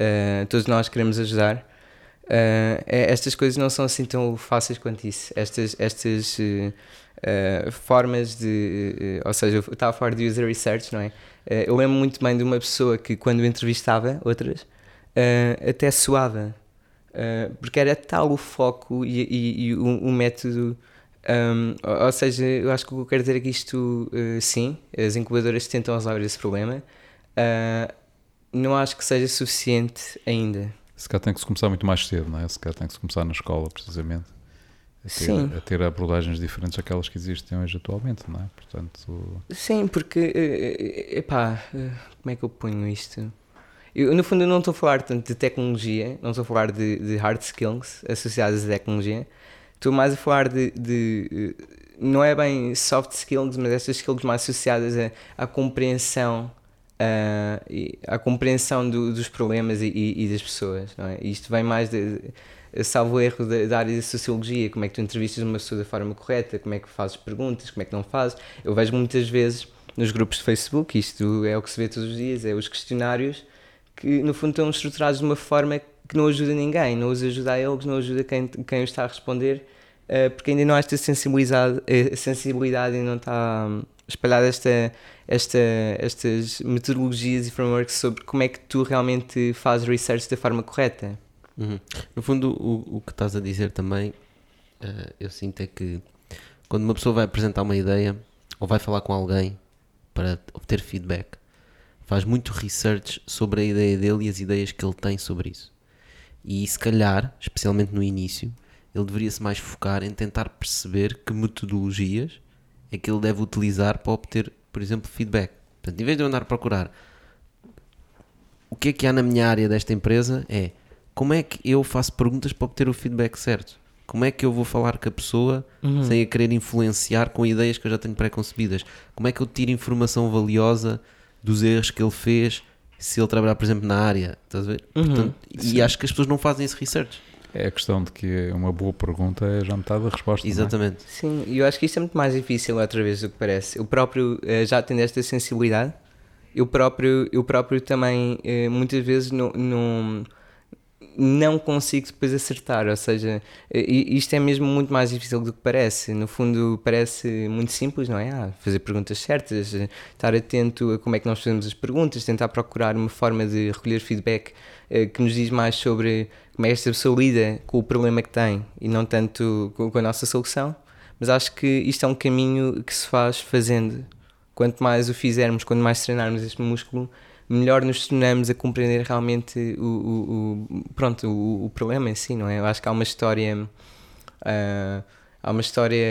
uh, todos nós queremos ajudar, uh, estas coisas não são assim tão fáceis quanto isso. Estas, estas formas de. ou seja, eu estava a falar de user research, não é? eu lembro muito bem de uma pessoa que, quando entrevistava outras, até suava Uh, porque era tal o foco e, e, e o, o, método. Um, ou seja, eu acho que o que eu quero dizer é que isto, uh, sim, as incubadoras tentam resolver esse problema. Uh, não acho que seja suficiente ainda. Se calhar tem que se começar muito mais cedo, não é? Se calhar tem que se começar na escola, precisamente. A ter, Sim. a ter abordagens diferentes daquelas que existem hoje atualmente, não é? Portanto... Sim, porque, epá, como é que eu ponho isto? Eu, no fundo, não estou a falar tanto de tecnologia, não estou a falar de, de hard skills associadas à tecnologia, estou mais a falar de, de, Não é bem soft skills, mas estas skills mais associadas à, à compreensão. Uh, à compreensão do, dos problemas e, e, e, das pessoas, não é? Isto vem mais de, salvo erro da, da, área da sociologia, como é que tu entrevistas uma pessoa da forma correta, como é que fazes perguntas, como é que não fazes. Eu vejo muitas vezes nos grupos de Facebook, isto é o que se vê todos os dias, é os questionários que no fundo estão estruturados de uma forma que não ajuda ninguém, não os ajuda a eles, não ajuda quem, quem os está a responder, uh, porque ainda não há esta sensibilidade, a sensibilidade ainda não está hum, espalhada esta, esta, estas metodologias e frameworks sobre como é que tu realmente fazes research da forma correta. Uhum. No fundo, o, o que estás a dizer também, uh, eu sinto é que quando uma pessoa vai apresentar uma ideia, ou vai falar com alguém para obter feedback, faz muito research sobre a ideia dele e as ideias que ele tem sobre isso. E se calhar, especialmente no início, ele deveria-se mais focar em tentar perceber que metodologias é que ele deve utilizar para obter, por exemplo, feedback. Portanto, em vez de eu andar a procurar o que é que há na minha área desta empresa, é como é que eu faço perguntas para obter o feedback certo. Como é que eu vou falar com a pessoa uhum. sem a querer influenciar com ideias que eu já tenho pré-concebidas? Como é que eu tiro informação valiosa dos erros que ele fez se ele trabalhar, por exemplo, na área? Estás a ver? Uhum. Portanto, e acho que as pessoas não fazem esse research. É a questão de que uma boa pergunta é já metade da resposta. É? Exatamente. É? Sim, e eu acho que isto é muito mais difícil outra vez do que parece. Eu próprio eh, já tenho esta sensibilidade, eu próprio, eu próprio também eh, muitas vezes não, não não consigo depois acertar, ou seja, isto é mesmo muito mais difícil do que parece. No fundo, parece muito simples, não é? Ah, fazer perguntas certas, estar atento a como é que nós fazemos as perguntas, tentar procurar uma forma de recolher feedback eh, que nos diz mais sobre como é que esta pessoa lida com o problema que tem e não tanto com a nossa solução. Mas acho que isto é um caminho que se faz fazendo. Quanto mais o fizermos, quanto mais treinarmos este músculo, melhor nos tornamos a compreender realmente o, o, o pronto, o, o, problema em si, não é? Eu acho que há uma história, uh, há uma história,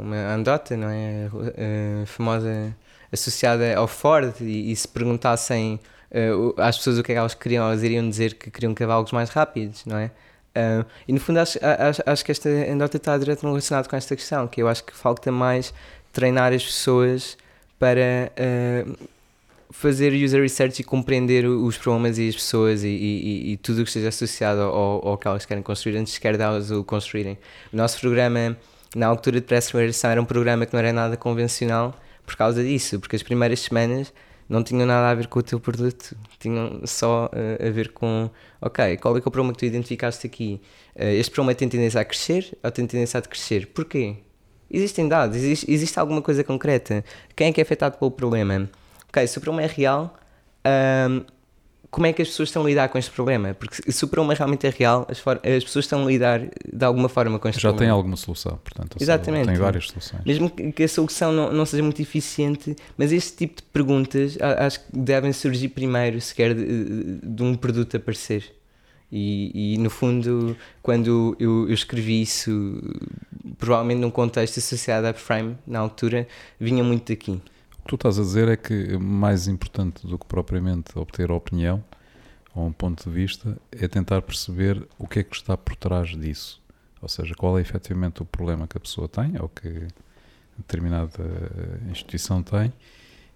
uma andota, não é? Uh, famosa, associada ao Ford, e, e se perguntassem uh, às pessoas o que é que elas queriam, elas iriam dizer que queriam cavalos mais rápidos, não é? Uh, e no fundo acho, acho, acho, que esta andota está diretamente relacionada com esta questão, que eu acho que falta mais treinar as pessoas para uh, fazer user research e compreender os problemas e as pessoas e, e, e tudo o que esteja associado ao, ao que elas querem construir antes sequer delas o construírem. O nosso programa, na altura de pré-aceleração, era um programa que não era nada convencional por causa disso, porque as primeiras semanas não tinham nada a ver com o teu produto, tinham só uh, a ver com, ok, qual é, que é o problema que tu identificaste aqui? Uh, este problema tem tendência a crescer ou tem tendência a decrescer? Porquê? Existem dados, existe, existe alguma coisa concreta. Quem é que é afetado pelo problema? Ok, se o problema é real, um, como é que as pessoas estão a lidar com este problema? Porque se o problema realmente é real, as, as pessoas estão a lidar de alguma forma com este Já problema. Já tem alguma solução, portanto. Exatamente. Tem várias soluções. Mesmo que a solução não, não seja muito eficiente, mas este tipo de perguntas acho que devem surgir primeiro, sequer de, de um produto aparecer. E, e, no fundo, quando eu, eu, escrevi isso, provavelmente num contexto associado à Frame, na altura, vinha muito daqui. O que tu estás a dizer é que mais importante do que propriamente obter a opinião ou um ponto de vista é tentar perceber o que é que está por trás disso. Ou seja, qual é efetivamente o problema que a pessoa tem ou que determinada instituição tem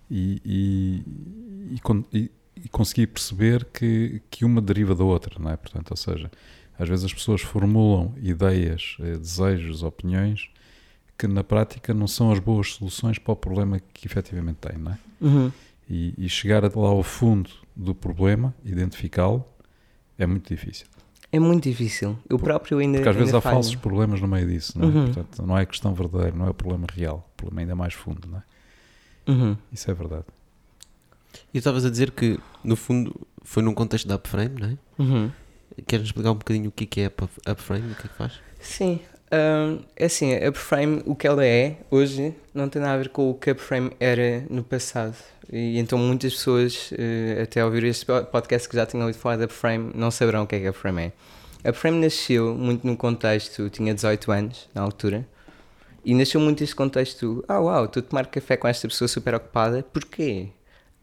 e, e, e, e conseguir perceber que, que uma deriva da outra, não é? Portanto, ou seja, às vezes as pessoas formulam ideias, eh, desejos, opiniões que na prática não são as boas soluções para o problema que efetivamente tem, não é? Uhum. E, e, chegar lá ao fundo do problema, identificá-lo, é muito difícil. É muito difícil. Eu próprio ainda. Porque às vezes há falho. falsos problemas no meio disso, não é? Uhum. Portanto, não é questão verdadeira, não é o problema real. O problema ainda é mais fundo, não é? Uhum. Isso é verdade. E estavas a dizer que, no fundo, foi num contexto da upframe, não é? Uhum. Queres explicar um bocadinho o que é upframe, o que é que faz? Sim, um, é assim, a Upframe, o que ela é hoje, não tem nada a ver com o que a Upframe era no passado. E então muitas pessoas, uh, até ouvir este podcast que já tinham ouvido falar da Upframe, não saberão o que é que a Upframe é. A Upframe nasceu muito no contexto, tinha 18 anos na altura, e nasceu muito este contexto, ah uau, estou a tomar café com esta pessoa super ocupada, porquê?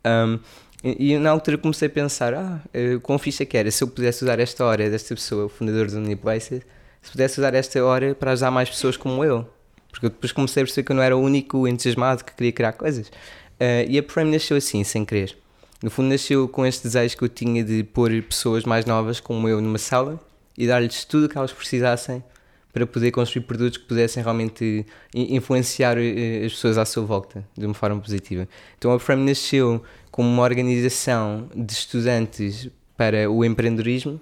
Um, e, e, na altura comecei a pensar, ah, uh, quão ficha que era se eu pudesse usar esta hora desta pessoa, o fundador do Uniplaces, se pudesse usar esta hora para ajudar mais pessoas como eu. Porque eu depois comecei a perceber que eu não era o único entusiasmado que queria criar coisas. Uh, e a Prime nasceu assim, sem querer. No fundo, nasceu com este desejo que eu tinha de pôr pessoas mais novas como eu numa sala e dar-lhes tudo o que elas precisassem para poder construir produtos que pudessem realmente influenciar uh, as pessoas à sua volta de uma forma positiva. Então a Frame nasceu como uma organização de estudantes para o empreendedorismo,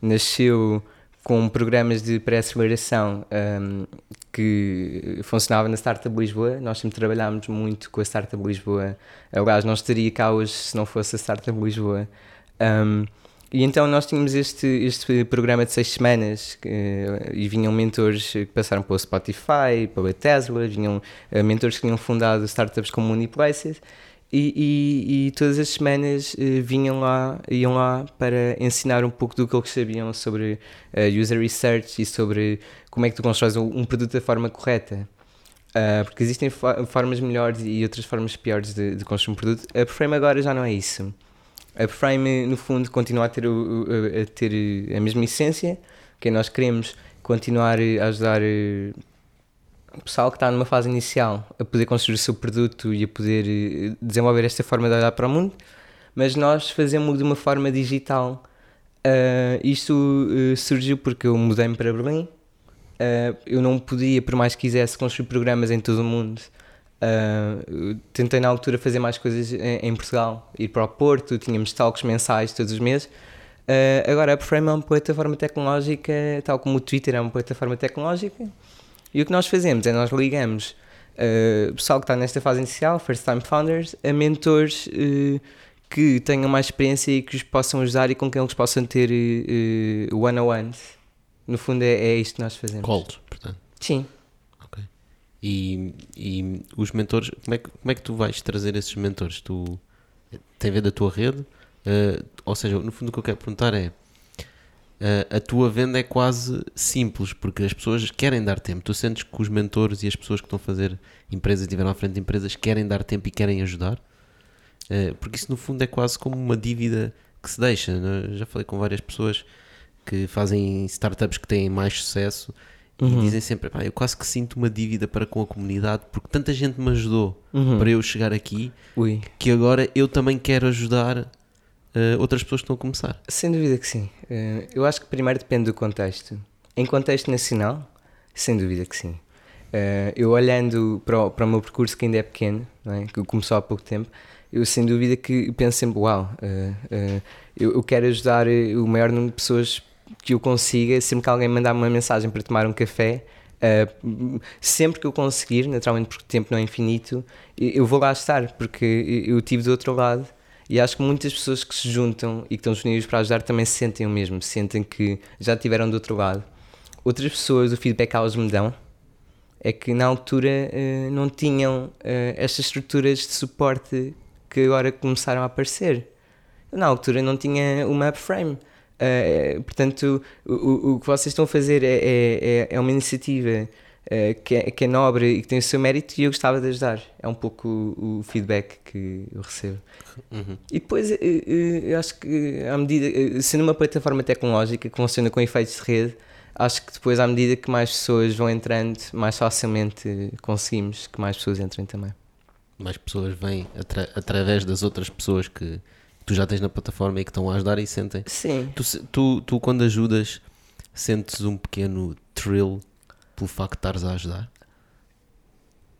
nasceu com programas de pré-aceleração um, que funcionava na Startup Lisboa. Nós sempre trabalhámos muito com a Startup Lisboa. Aliás, não estaria cá hoje se não fosse a Startup Lisboa. Um, e então nós tínhamos este, este programa de seis semanas que, e vinham mentores que passaram pelo Spotify, pela Tesla, vinham uh, mentores que tinham fundado startups como Uniplaces e, e, e, todas as semanas uh, vinham lá, iam lá para ensinar um pouco do que eles sabiam sobre uh, user research e sobre como é que tu constróis um, um produto da forma correta. Uh, porque existem formas melhores e outras formas piores de, de construir um produto. A Frame agora já não é isso. A Frame, no fundo, continua a ter, o, a ter a mesma essência, que nós queremos continuar a ajudar eh, pessoal que está numa fase inicial a poder construir o seu produto e a poder eh, desenvolver esta forma de olhar para o mundo, mas nós fazemos de uma forma digital. Uh, isto uh, surgiu porque eu mudei-me para Berlim Uh, eu não podia, por mais que quisesse, construir programas em todo o mundo. Uh, tentei na altura fazer mais coisas em, em, Portugal, ir para o Porto, tínhamos talks mensais todos os meses. Agora, a Upframe é uma plataforma tecnológica, tal como o Twitter é uma plataforma tecnológica. E o que nós fazemos é nós ligamos o pessoal que está nesta fase inicial, First Time Founders, a mentores que tenham mais experiência e que os possam ajudar e com quem eles possam ter one-on-ones no fundo é, é isto que nós fazemos. Calls, portanto. Sim. Ok. E, e os mentores, como é, que, como é que tu vais trazer esses mentores? Tu tem a ver da tua rede? Uh, ou seja, no fundo o que eu quero perguntar é uh, a tua venda é quase simples porque as pessoas querem dar tempo. Tu sentes que os mentores e as pessoas que estão a fazer empresas, estiveram à frente de empresas, querem dar tempo e querem ajudar? Uh, porque isso no fundo é quase como uma dívida que se deixa. Né? Já falei com várias pessoas que fazem startups que têm mais sucesso uhum. e dizem sempre: eu quase que sinto uma dívida para com a comunidade porque tanta gente me ajudou uhum. para eu chegar aqui Ui. que agora eu também quero ajudar uh, outras pessoas que estão a começar. Sem dúvida que sim. Uh, eu acho que primeiro depende do contexto. Em contexto nacional, sem dúvida que sim. Uh, eu olhando para o, para o meu percurso que ainda é pequeno, é? que começou há pouco tempo, eu sem dúvida que penso sempre, uau, eu, eu quero ajudar o maior número de pessoas que eu consiga, sempre que alguém mandar uma mensagem para tomar um café, uh, sempre que eu conseguir, naturalmente porque o tempo não é infinito, eu vou lá estar, porque eu tive do outro lado. E acho que muitas pessoas que se juntam e que estão disponíveis para ajudar também sentem o mesmo, sentem que já tiveram do outro lado. Outras pessoas, o feedback que elas me dão é que na altura uh, não tinham uh, estas estruturas de suporte que agora começaram a aparecer. Na altura não tinha uma upframe. Uh, portanto, o, o, que vocês estão a fazer é, é, é uma iniciativa uh, que, é, que é nobre e que tem o seu mérito e eu gostava de ajudar. É um pouco o, o feedback que eu recebo. Uhum. E depois, uh, eu acho que à medida, sendo uma plataforma tecnológica que funciona com efeitos de rede, acho que depois, à medida que mais pessoas vão entrando, mais facilmente conseguimos que mais pessoas entrem também. Mais pessoas vêm atra através das outras pessoas que tu já tens na plataforma e que estão a ajudar e sentem. Sim. Tu, tu, tu quando ajudas, sentes um pequeno thrill pelo facto de estares a ajudar?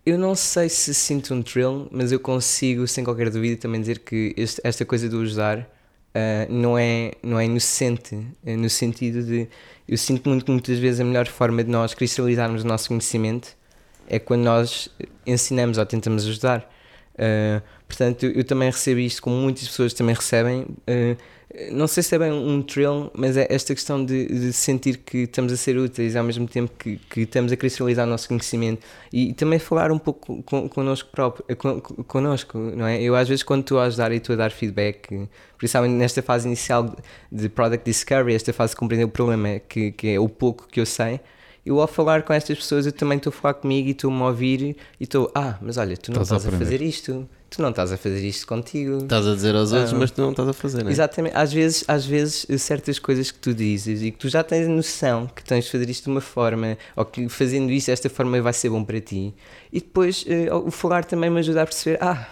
Eu não sei se sinto um thrill, mas eu consigo, sem qualquer dúvida, também dizer que este, esta coisa do ajudar uh, não, é, não é inocente, é no sentido de. Eu sinto muito que muitas vezes a melhor forma de nós cristalizarmos o nosso conhecimento é quando nós ensinamos ou tentamos ajudar. Uh, portanto, eu, também recebo isto, como muitas pessoas também recebem. Uh, não sei se é bem um thrill, mas é esta questão de, de sentir que estamos a ser úteis ao mesmo tempo que, que estamos a cristalizar o nosso conhecimento. E, também falar um pouco con, connosco próprio, eh, con, connosco, não é? Eu às vezes quando estou a ajudar e estou a dar feedback, principalmente nesta fase inicial de Product Discovery, esta fase de compreender o problema, que, que é o pouco que eu sei, eu ao falar com estas pessoas eu também estou a falar comigo e estou-me a ouvir e estou, ah, mas olha, tu não estás, estás a, a, fazer isto, tu não estás a fazer isto contigo. Estás a dizer aos outros, ah, mas tu não estás a fazer, não é? Exatamente, às vezes, às vezes certas coisas que tu dizes e que tu já tens noção que tens de fazer isto de uma forma ou que fazendo isto desta forma vai ser bom para ti e depois uh, o falar também me ajuda a perceber, ah,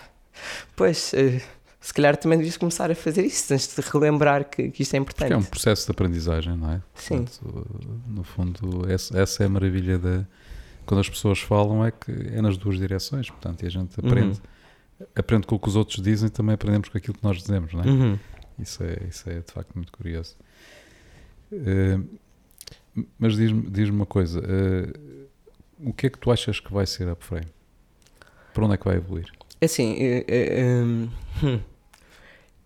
pois... Uh, se calhar também devias começar a fazer isso, tens de relembrar que, que isto é importante. Porque é um processo de aprendizagem, não é? Sim. Portanto, no fundo, essa, essa, é a maravilha da. Quando as pessoas falam, é que é nas duas direções, portanto, e a gente aprende. Uhum. Aprende com o que os outros dizem e também aprendemos com aquilo que nós dizemos, não é? Uhum. Isso, é isso é de facto muito curioso. Uh, mas diz-me diz uma coisa: uh, o que é que tu achas que vai ser a Upframe? Para onde é que vai evoluir? É assim, uh, hum,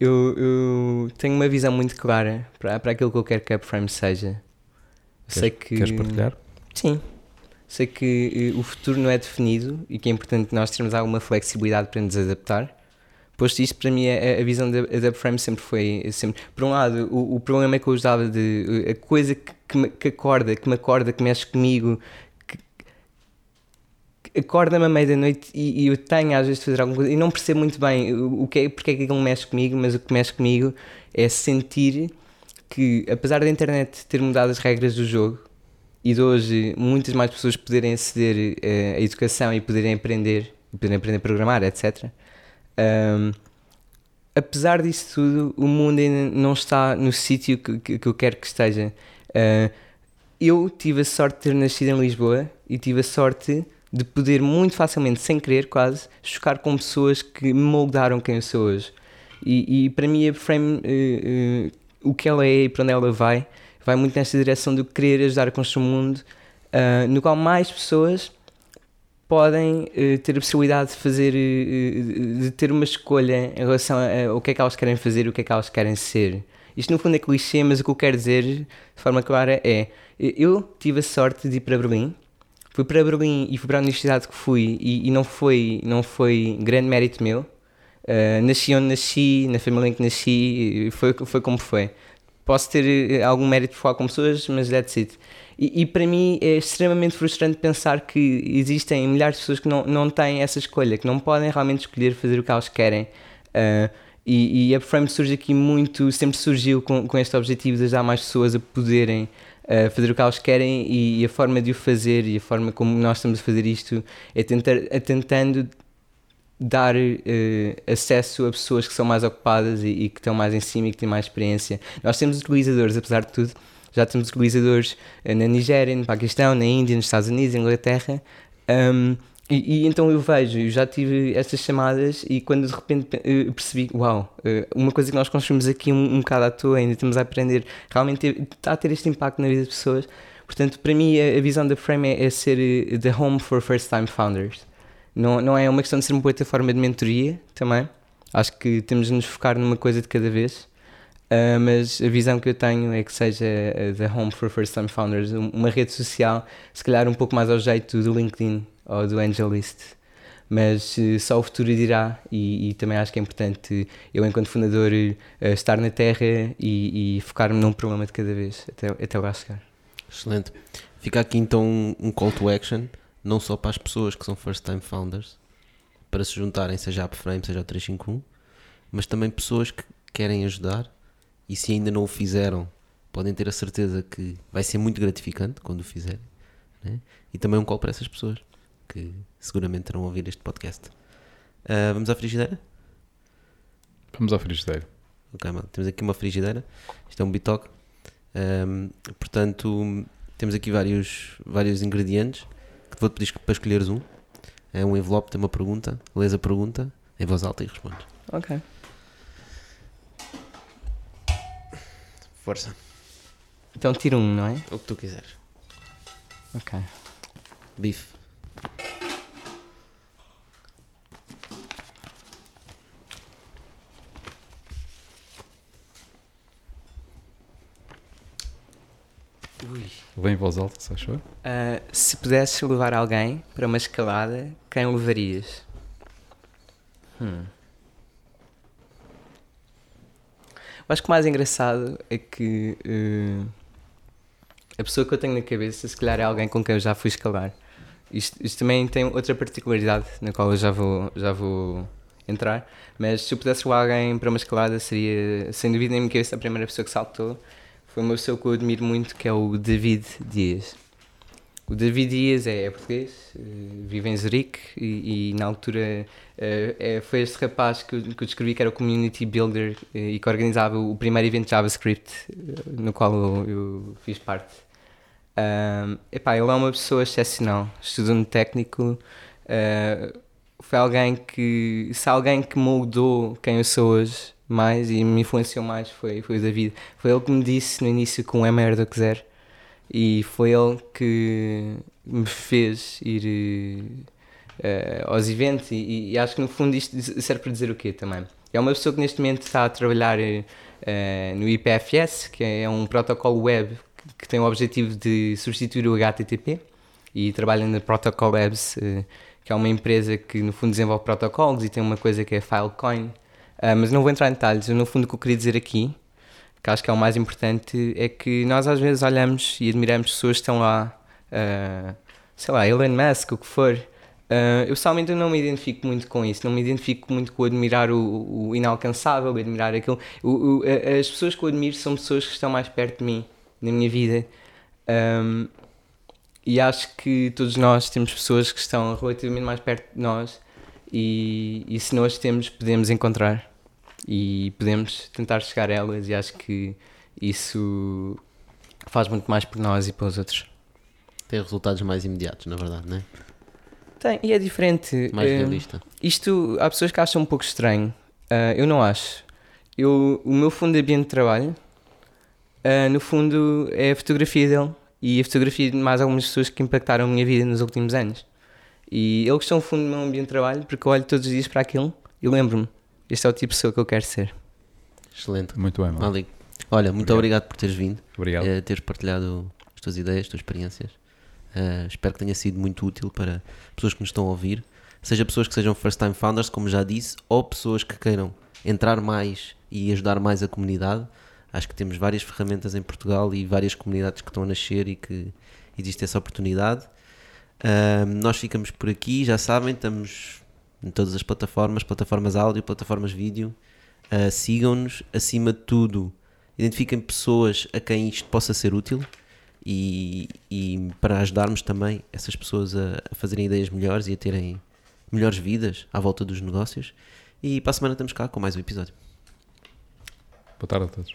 eu, eu, tenho uma visão muito clara para, para aquilo que eu quero que a Upframe seja. Queres, sei que, queres partilhar? Sim. Sei que uh, o futuro não é definido e que é importante nós termos alguma flexibilidade para nos adaptar. Posto isto, para mim, a, a visão da, da Upframe sempre foi. Sempre, por um lado, o, o problema que eu usava de. a coisa que, que, me, que acorda, que me acorda, que mexe comigo, acorda-me à meia-noite e, e, eu tenho às vezes de fazer alguma coisa e não percebo muito bem o, que é, porque é que aquilo mexe comigo, mas o que mexe comigo é sentir que, apesar da internet ter mudado as regras do jogo e de hoje muitas mais pessoas poderem aceder uh, à educação e poderem aprender, poderem aprender a programar, etc. Um, apesar disso tudo, o mundo ainda não está no sítio que, que, eu quero que esteja. Uh, eu tive a sorte de ter nascido em Lisboa e tive a sorte de poder muito facilmente, sem querer quase, chocar com pessoas que me moldaram quem eu sou hoje. E, e para mim a Frame, uh, uh, o que ela é e para onde ela vai, vai muito nesta direção de querer ajudar a construir um mundo uh, no qual mais pessoas podem ter a possibilidade de fazer, de ter uma escolha em relação ao que é que elas querem fazer o que é que elas querem ser. Isto no fundo é clichê, mas o que eu quero dizer de forma clara é: eu tive a sorte de ir para Berlim Fui para Berlim e fui para a universidade que fui e, e não, foi, não foi grande mérito meu. Uh, nasci onde nasci, na família em que nasci, foi, foi como foi. Posso ter eh, algum mérito por falar com pessoas, mas that's it. E, e, para mim é extremamente frustrante pensar que existem milhares de pessoas que não, não têm essa escolha, que não podem realmente escolher fazer o que elas querem. Uh, e, e a Frame surge aqui muito, sempre surgiu com, com este objetivo de ajudar mais pessoas a poderem a fazer o que elas querem e, e, a forma de o fazer e a forma como nós estamos a fazer isto é, tentar, é tentando dar uh, acesso a pessoas que são mais ocupadas e, e, que estão mais em cima e que têm mais experiência. Nós temos utilizadores, apesar de tudo, já temos utilizadores uh, na Nigéria, no Paquistão, na Índia, nos Estados Unidos, na Inglaterra. Um, e, e, então eu vejo, eu já tive estas chamadas e quando de repente eh, percebi, uau, uma coisa que nós construímos aqui um, um bocado à toa, ainda estamos a aprender, realmente está a ter este impacto na vida das pessoas. Portanto, para mim, a, a visão da Frame é, é, ser the home for first time founders. Não, não é uma questão de ser uma plataforma de mentoria também. Acho que temos de nos focar numa coisa de cada vez. Uh, mas a visão que eu tenho é que seja the home for first time founders, uma rede social, se calhar um pouco mais ao jeito do LinkedIn ou do AngelList. Mas uh, só o futuro dirá, e, e, também acho que é importante eu, enquanto fundador, uh, estar na terra e, e focar-me num problema de cada vez, até, até lá chegar. Excelente. Fica aqui então um call to action, não só para as pessoas que são first time founders, para se juntarem, seja a Upframe, seja a 351, mas também pessoas que querem ajudar e se ainda não o fizeram, podem ter a certeza que vai ser muito gratificante quando o fizerem. Né? E também um call para essas pessoas que seguramente terão a ouvir este podcast. Uh, vamos à frigideira? Vamos à frigideira. Ok, mano. Temos aqui uma frigideira. Isto é um bitoque. Um, portanto, temos aqui vários, vários ingredientes que te vou pedir para escolheres um. É um envelope, tem uma pergunta. Lês a pergunta em voz alta e respondes. Ok. Força. Então tira um, não é? O que tu quiseres. Ok. Bife. Ui. Lê em voz alta, se achou? Uh, se pudesses levar alguém para uma escalada, quem levarias? Hum. Eu acho que o mais engraçado é que uh, a pessoa que eu tenho na cabeça, se calhar é alguém com quem eu já fui escalar. Isto, isto, também tem outra particularidade na qual eu já vou, já vou entrar, mas se eu pudesse levar alguém para uma escalada, seria sem dúvida na minha cabeça a primeira pessoa que saltou. Foi uma pessoa que eu admiro muito, que é o David Dias. O David Dias é, é português, eh, vive em Zurique e, e na altura uh, é, foi este rapaz que, que eu descrevi que era o community builder uh, e que organizava o primeiro evento JavaScript uh, no qual eu, eu fiz parte. Um, epá, ele é uma pessoa excepcional, estudante técnico, foi alguém que, se alguém que moldou quem eu sou hoje mais e me influenciou mais foi, foi o David. Foi ele que me disse no início que um é maior do que zero e foi ele que me fez ir uh, aos eventos e, e, acho que no fundo isto serve para dizer o quê também? É uma pessoa que neste momento está a trabalhar uh, no IPFS, que é um protocolo web que tem o objetivo de substituir o HTTP e trabalha na Protocol Labs, uh, que é uma empresa que no fundo desenvolve protocolos e tem uma coisa que é Filecoin. Uh, mas não vou entrar em detalhes, no fundo o que eu queria dizer aqui, que acho que é o mais importante, é que nós às vezes olhamos e admiramos pessoas que estão lá, sei lá, Elon Musk, o que for, Uh, eu pessoalmente não me identifico muito com isso, não me identifico muito com admirar o, o inalcançável, admirar aquilo. O, o, as pessoas que eu admiro são pessoas que estão mais perto de mim, na minha vida. Um, e acho que todos nós temos pessoas que estão relativamente mais perto de nós e, e se nós temos, podemos encontrar e podemos tentar chegar a elas e acho que isso faz muito mais por nós e para os outros. Tem resultados mais imediatos, na verdade, não é? Tem, e é diferente. Mais uh, realista. Isto, há pessoas que acham um pouco estranho. Uh, eu não acho. Eu, o meu fundo de ambiente de trabalho, uh, no fundo, é a fotografia dele. E a fotografia de mais algumas pessoas que impactaram a minha vida nos últimos anos. E ele gostou, no fundo, do meu ambiente de trabalho, porque eu olho todos os dias para aquilo e lembro-me: este é o tipo de pessoa que eu quero ser. Excelente. Muito bem, mano. Olha, muito obrigado. obrigado por teres vindo. Obrigado. Uh, teres partilhado as tuas ideias, as tuas experiências. Uh, espero que tenha sido muito útil para pessoas que nos estão a ouvir, seja pessoas que sejam first time founders, como já disse, ou pessoas que queiram entrar mais e ajudar mais a comunidade. Acho que temos várias ferramentas em Portugal e várias comunidades que estão a nascer e que existe essa oportunidade. Uh, nós ficamos por aqui, já sabem, estamos em todas as plataformas, plataformas áudio, plataformas vídeo. Uh, Sigam-nos, acima de tudo, identifiquem pessoas a quem isto possa ser útil e, e para ajudarmos também essas pessoas a, a fazerem ideias melhores e a terem melhores vidas à volta dos negócios. E para a semana estamos cá com mais um episódio. Boa tarde a todos.